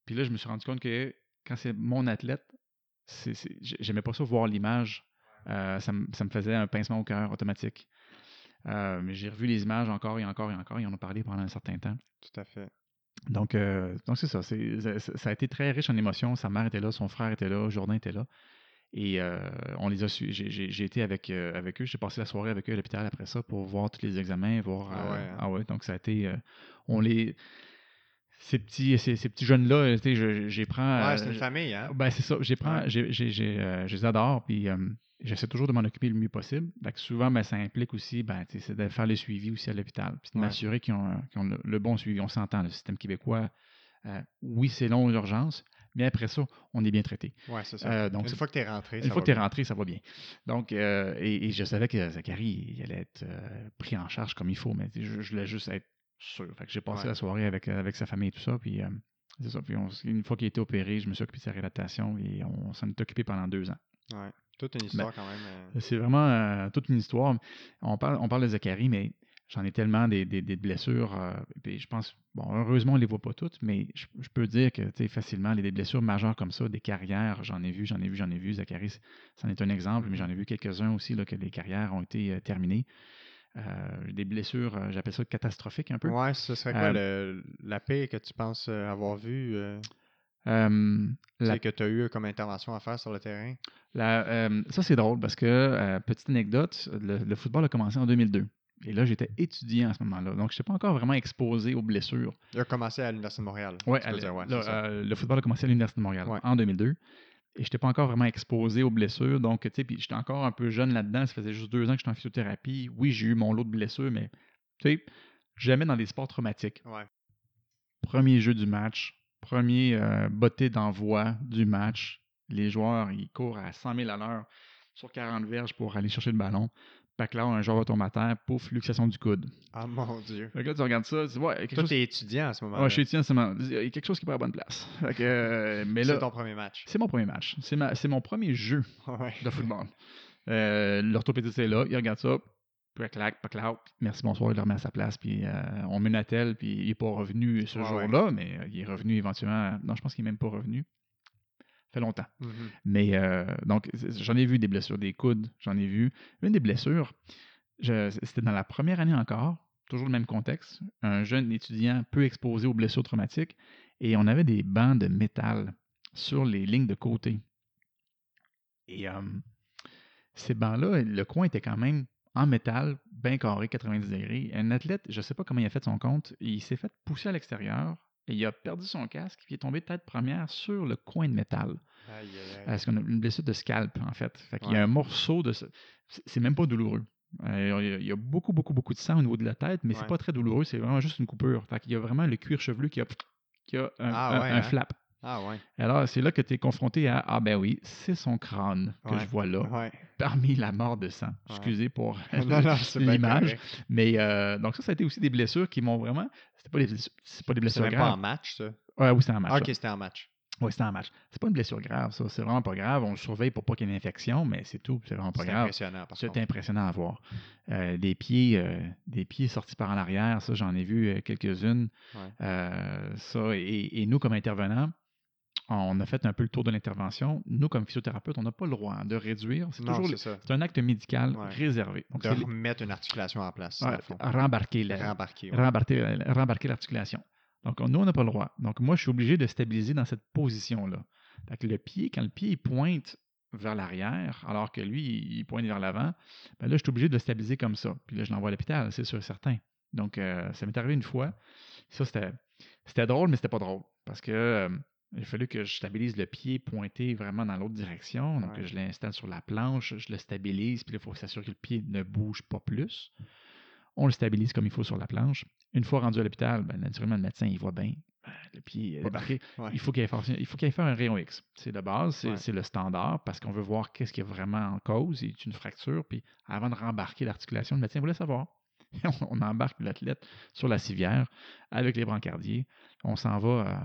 Puis là, je me suis rendu compte que quand c'est mon athlète, c'est, c'est- j'ai- j'aimais pas ça voir l'image. Euh, ça, me, ça me faisait un pincement au cœur automatique. Euh, mais j'ai revu les images encore et encore et encore. Ils en ont parlé pendant un certain temps. Tout à fait. Donc, euh, donc c'est ça. c'est- ça. a été très riche en émotions. Sa mère était là, son frère était là, Jourdain était là. Et euh, on les a su. J'ai, j'ai- j'ai été avec, avec eux. J'ai passé la soirée avec eux à l'hôpital après ça pour voir tous les examens, voir. Ah ouais, hein? ah ouais, donc ça a été. on les. Ces petits, ces, ces petits jeunes-là, tu sais, j'ai prends. Ouais, c'est une famille, hein? Ben, c'est ça. J'ai prends, Ouais. j'ai- j'ai- j'ai, euh, je les adore, puis euh, j'essaie toujours de m'en occuper le mieux possible. Fait que souvent, ben, ça implique aussi, ben, tu sais, c'est de faire le suivi aussi à l'hôpital, puis de Ouais. m'assurer qu'ils ont, ont le, le bon suivi. On s'entend, le système québécois, euh, oui, c'est long aux urgences, mais après ça, on est bien traité. Ouais, c'est ça. Euh, donc, une fois que tu es rentré, Une ça fois va que tu es bien. rentré, ça va bien. Donc, euh, et, et je savais que Zachary, il allait être euh, pris en charge comme il faut, mais je, je voulais juste être sûr. Fait que j'ai passé Ouais. la soirée avec, euh, avec sa famille et tout ça. Puis, euh, c'est ça. Puis, on- une fois qu'il a été opéré, je me suis occupé de sa réadaptation et on s'en est occupé pendant deux ans. Ouais. Toute une histoire quand même. euh, C'est vraiment euh, toute une histoire. On parle, on parle de Zachary, mais j'en ai tellement des, des- des blessures. euh, je pense, bon, heureusement, on ne les voit pas toutes, mais je, je peux dire que tu sais, facilement, les, des blessures majeures comme ça, des carrières, j'en ai vu, j'en ai vu, j'en ai vu. Zachary, c'en est un exemple, mais j'en ai vu quelques-uns aussi, là, que les carrières ont été terminées. Euh, des blessures, euh, j'appelle ça catastrophiques un peu. Ouais, ce serait quoi le, la paix que tu penses euh, avoir vue, euh, Euh, la que tu as eu comme intervention à faire sur le terrain? La, euh, ça, c'est drôle parce que, euh, petite anecdote, le, le football a commencé en 2002. Et là, j'étais étudiant à ce moment-là. Donc, je n'étais pas encore vraiment exposé aux blessures. Il a commencé à l'Université de Montréal. Ouais, dire, ouais, là, euh, le football a commencé à l'Université de Montréal Ouais. en 2002. Et je n'étais pas encore vraiment exposé aux blessures. Donc, tu sais, puis j'étais encore un peu jeune là-dedans. Ça faisait juste deux ans que j'étais en physiothérapie. Oui, j'ai eu mon lot de blessures, mais tu sais, jamais dans des sports traumatiques. Ouais. Premier jeu du match, premier euh, botté d'envoi du match. Les joueurs, ils courent à 100 000 à l'heure sur 40 verges pour aller chercher le ballon. Là, un joueur à terre, pouf, luxation du coude. Ah mon Dieu. Fait que là, tu regardes ça, tu dis, ouais, il y a quelque Toi, chose. t'es étudiant à ce moment-là. Ouais, je suis étudiant, c'est ma- il y a quelque chose qui est pas à la bonne place. Fait que, euh, mais là, c'est ton premier match. c'est mon premier match. C'est ma- c'est mon premier jeu Ouais. de football. Euh, L'orthopédiste est là, il regarde ça, puis clac, pas clac, merci, bonsoir, il le remet à sa place, puis euh, on met une attelle, puis il n'est pas revenu ce jour-là, mais euh, il est revenu éventuellement. Non, je pense qu'il n'est même pas revenu. Ça fait longtemps. Mhm. Mais euh, donc, j'en ai vu des blessures, des coudes, j'en ai vu. Une des blessures, c'était dans la première année encore, toujours le même contexte, un jeune étudiant peu exposé aux blessures traumatiques, et on avait des bancs de métal sur les lignes de côté. Et euh, ces bancs-là, le coin était quand même en métal, bien carré, 90 degrés. Un athlète, je ne sais pas comment il a fait son compte, il s'est fait pousser à l'extérieur et il a perdu son casque, puis il est tombé tête première sur le coin de métal. Aïe, aïe. Parce qu'on a une blessure de scalp, en fait. Fait qu'il y a un morceau de... ce- c'est- C'est même pas douloureux. Euh, il y a- il beaucoup, beaucoup, beaucoup de sang au niveau de la tête, mais c'est Ouais. pas très douloureux. C'est vraiment juste une coupure. Fait qu'il y a vraiment le cuir chevelu qui a, qui a un, Ah un- ouais, un hein? flap. Ah ouais. Alors, c'est là que tu es confronté à Ah, ben oui, c'est son crâne que Ouais. je vois là, Ouais. parmi la mort de sang. Excusez pour c'est l'image. Mais euh, donc, ça, ça a été aussi des blessures qui m'ont vraiment. C'était pas des, blessures- c'est pas des C'est blessures même pas en graves. match, ça. Ouais, oui, c'était un match. Ah, ok, c'était en match. Oui, c'était un match. C'est pas une blessure grave, ça. C'est vraiment pas grave. On le surveille pour pas qu'il y ait une infection, mais c'est tout. C'est vraiment pas C'est grave. impressionnant, par C'est impressionnant à voir. Euh, des pieds, euh, des pieds sortis par en arrière, ça, j'en ai vu euh, quelques-unes. Ouais. Ça, et, et nous, comme intervenants, on a fait un peu le tour de l'intervention. Nous, comme physiothérapeutes, on n'a pas le droit de réduire. C'est toujours c'est le- ça. c'est un acte médical Ouais. réservé. Donc, De remettre une articulation en place, ouais, rembarquer la- Rembarquer. ouais. rembarquer, rembarquer l'articulation. Donc, on- nous, on n'a pas le droit. Donc, moi, je suis obligé de stabiliser dans cette position-là. Le pied, quand le pied il pointe vers l'arrière, alors que lui, il pointe vers l'avant, ben là, je suis obligé de le stabiliser comme ça. Puis là, je l'envoie à l'hôpital, c'est sûr, certain. Donc, euh, ça m'est arrivé une fois. Ça, c'était, c'était drôle, mais c'était pas drôle. Parce que euh, il a fallu que je stabilise le pied pointé vraiment dans l'autre direction. Donc, Ouais. je l'installe sur la planche, je le stabilise, puis il faut s'assurer que le pied ne bouge pas plus. On le stabilise comme il faut sur la planche. Une fois rendu à l'hôpital, ben, naturellement, le médecin, il voit bien. Ben, le pied est débarqué. Ouais. Il faut qu'il faire un rayon X. C'est de base, c'est, Ouais. le standard parce qu'on veut voir qu'est-ce qui est vraiment en cause. C'est une fracture. Puis avant de rembarquer l'articulation, le médecin voulait savoir. on embarque l'athlète sur la civière avec les brancardiers. On s'en va, euh,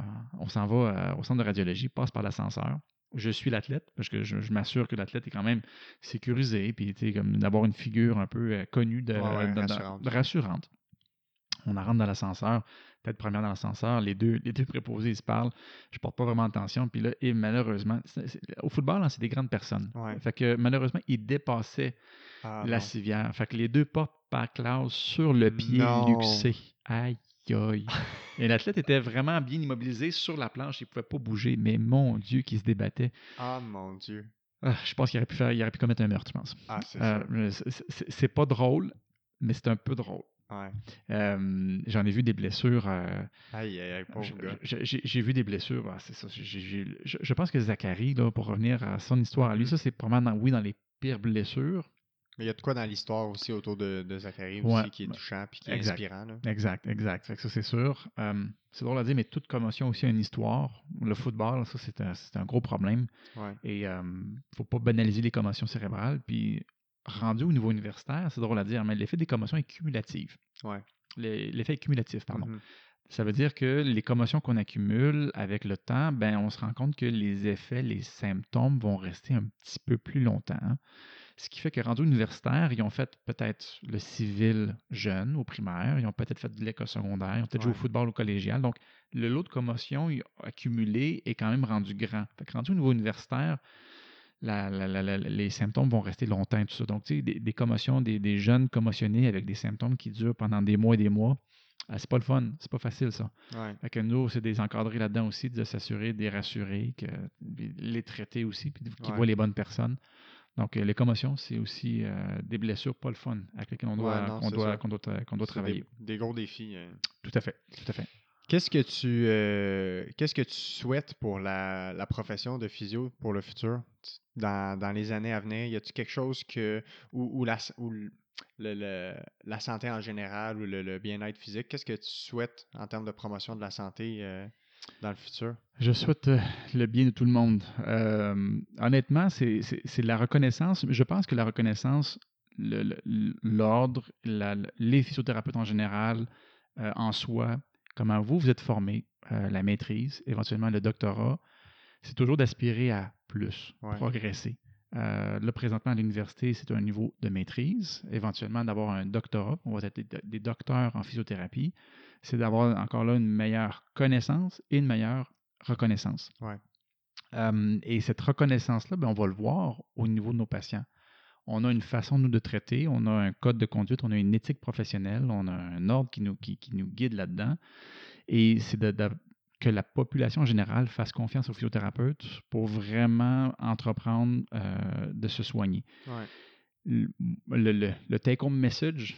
on s'en va euh, au centre de radiologie, passe par l'ascenseur. Je suis l'athlète parce que je, je m'assure que l'athlète est quand même sécurisé, puis comme d'avoir une figure un peu euh, connue, de, Ouais, ouais, de- de- rassurante. de rassurante. On en rentre dans l'ascenseur, tête première dans l'ascenseur, les deux, les deux préposés ils se parlent, je porte pas vraiment attention, puis là, et malheureusement, au football, hein, c'est des grandes personnes. Ouais. Fait que malheureusement, ils dépassaient Ah, la civière. Fait que les deux portent par classe sur le pied Non. luxé. Aïe, aïe. Et l'athlète était vraiment bien immobilisé sur la planche, il pouvait pas bouger, mais mon Dieu, qui se débattait. Ah, mon Dieu. Ah, je pense qu'il aurait pu faire, il aurait pu commettre un meurtre, je pense. Ah, c'est Euh, c'est- pas drôle, mais c'est un peu drôle. Ouais. Euh, J'en ai vu des blessures. euh, Aïe, aïe, aïe, pauvre gars. J'ai vu des blessures. ah, c'est ça. je, je pense que Zachary, là, pour revenir à son histoire à lui, Mhm. ça, c'est probablement, dans- oui, dans les pires blessures. Mais il y a de quoi dans l'histoire aussi autour de, de Zachary Ouais. aussi qui est touchant puis qui est Exact. inspirant. Là. Exact, exact. Fait que ça, c'est sûr. Euh, c'est drôle à dire, mais toute commotion aussi a une histoire. Le football, ça, c'est un, un gros problème. Ouais. Et euh, faut pas banaliser les commotions cérébrales. Puis, rendu au niveau universitaire, c'est drôle à dire, mais l'effet des commotions est cumulatif. Ouais. L'effet est cumulatif, pardon. Mhm. Ça veut dire que les commotions qu'on accumule avec le temps, ben, on se rend compte que les effets, les symptômes vont rester un petit peu plus longtemps. hein. Ce qui fait que rendu universitaire, ils ont fait peut-être le civil jeune au primaire, ils ont peut-être fait de l'école secondaire, ils ont peut-être joué au football au collégial. Donc, le lot de commotion accumulé est quand même rendu grand. Fait que rendu au niveau universitaire, la- la- la- la- les symptômes vont rester longtemps et tout ça. Donc, tu sais, des, des commotions, des, des jeunes commotionnés avec des symptômes qui durent pendant des mois et des mois, ah, c'est pas le fun, c'est pas facile ça. Ouais. Fait que nous, c'est des encadrés là-dedans aussi, de s'assurer, de les rassurer, que, les traiter aussi, puis qu'ils Ouais. voient les bonnes personnes. Donc, euh, les commotions, c'est aussi euh, des blessures pas le fun avec lesquelles on doit, Ouais, non, doit, qu'on doit, qu'on doit travailler. Des, des gros défis. euh. Tout à fait, tout à fait. Qu'est-ce que tu euh, qu'est-ce que tu souhaites pour la, la profession de physio pour le futur? Dans, dans les années à venir, y a-t-il quelque chose que ou, ou la, ou le- le- le- la santé en général ou le, le bien-être physique, qu'est-ce que tu souhaites en termes de promotion de la santé euh, dans le futur? Je souhaite euh, le bien de tout le monde. Euh, honnêtement, c'est de la reconnaissance. Je pense que la reconnaissance, l'ordre, les physiothérapeutes en général, euh, en soi, comment vous, vous êtes formés, euh, la maîtrise, éventuellement le doctorat, c'est toujours d'aspirer à plus, Ouais. progresser. Là, présentement, à l'université, c'est un niveau de maîtrise, éventuellement d'avoir un doctorat. On va être des, des docteurs en physiothérapie. C'est d'avoir encore là une meilleure connaissance et une meilleure reconnaissance. Ouais. Euh, et cette reconnaissance-là, ben, on va le voir au niveau de nos patients. On a une façon, nous, de traiter, on a un code de conduite, on a une éthique professionnelle, on a un ordre qui nous, qui, qui nous guide là-dedans. Et c'est de, de- que la population en général fasse confiance aux physiothérapeutes pour vraiment entreprendre euh, de se soigner. Ouais. Le- le- le take-home message,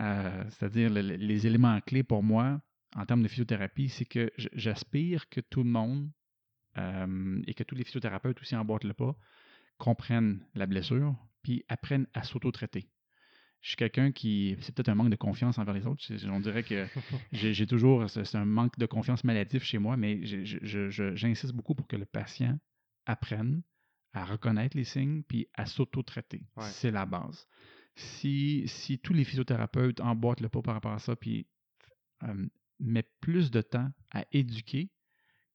euh, c'est-à-dire le- le- les éléments clés pour moi en termes de physiothérapie, c'est que j'aspire que tout le monde euh, et que tous les physiothérapeutes aussi emboîtent le pas comprennent la blessure puis apprennent à s'auto-traiter. Je suis quelqu'un qui. C'est peut-être un manque de confiance envers les autres. On dirait que j'ai toujours. C'est un manque de confiance maladif chez moi, mais j'insiste beaucoup pour que le patient apprenne à reconnaître les signes puis à s'auto-traiter. Ouais. C'est la base. Si, si tous les physiothérapeutes emboîtent le pas par rapport à ça puis euh, mettent plus de temps à éduquer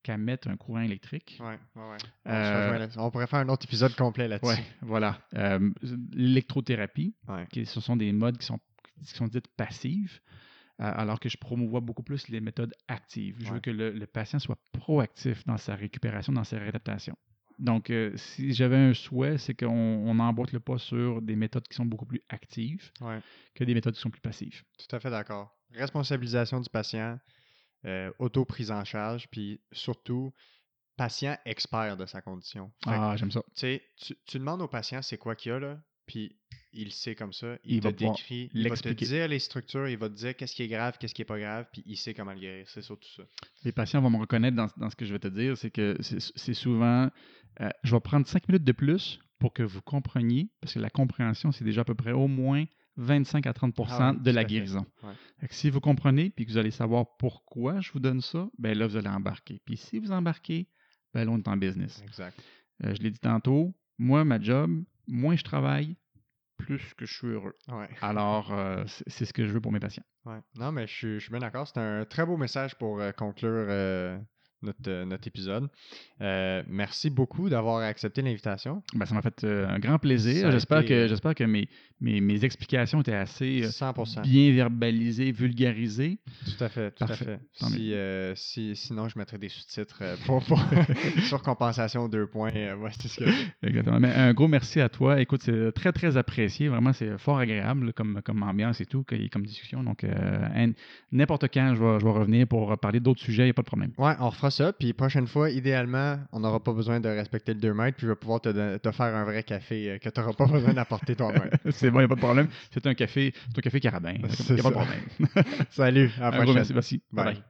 qu'à mettre un courant électrique, Ouais, ouais, ouais. On, Euh, on pourrait faire un autre épisode complet là-dessus. Ouais, voilà. Euh, L'électrothérapie, qui- ce sont des modes qui sont, qui sont dites passives, euh, alors que je promouvois beaucoup plus les méthodes actives. Je veux que le, le patient soit proactif dans sa récupération, dans sa réadaptation. Donc, euh, si j'avais un souhait, c'est qu'on on emboîte le pas sur des méthodes qui sont beaucoup plus actives Ouais. que des méthodes qui sont plus passives. Tout à fait d'accord. Responsabilisation du patient, euh, auto-prise en charge, puis surtout, patient expert de sa condition. Fait Ah, j'aime ça. tu sais, tu, demandes au patient c'est quoi qu'il y a, là, puis il sait comme ça, il, Il te va décrit, il va te dire les structures, il va te dire qu'est-ce qui est grave, qu'est-ce qui est pas grave, puis il sait comment le guérir. C'est surtout ça. Les patients vont me reconnaître dans, dans ce que je vais te dire, c'est que c'est souvent, euh, je vais prendre cinq minutes de plus pour que vous compreniez, parce que la compréhension, c'est déjà à peu près au moins 25 à 30 Ah ouais, de la guérison. Ouais. Si vous comprenez, puis que vous allez savoir pourquoi je vous donne ça, ben là, vous allez embarquer. Puis si vous embarquez, ben là, on est en business. Exact. Euh, je l'ai dit tantôt, moi, ma job, moins je travaille, plus que je suis heureux. Ouais. Alors, euh, c'est ce que je veux pour mes patients. Ouais. Non, mais je suis, je suis bien d'accord. C'est un très beau message pour euh, conclure euh, notre, euh, notre épisode. Euh, merci beaucoup d'avoir accepté l'invitation. Ben, ça m'a fait euh, un grand plaisir. J'espère été, que, j'espère que mes, mes, mes explications étaient assez euh, 100%. bien verbalisées, vulgarisées. Tout à fait, tout Parfait. à fait. Si, si, sinon, je mettrais des sous-titres pour, pour- sur compensation deux points. ouais, c'est ce que Exactement. Mais un gros merci à toi. Écoute, c'est très, très apprécié. Vraiment, c'est fort agréable comme, comme ambiance et tout, comme discussion. Donc, n'importe quand, je vais, je vais revenir pour parler d'autres sujets, il n'y a pas de problème. Ouais, on refera ça. Puis prochaine fois, idéalement, on n'aura pas besoin de respecter le 2 mètres. Puis je vais pouvoir te, te faire un vrai café euh, que tu n'auras pas besoin d'apporter toi-même. c'est bon, il n'y a pas de problème. C'est un café, c'est un café carabin. Il n'y a pas de problème. Salut, à la prochaine. merci, merci. Bye. bye. bye.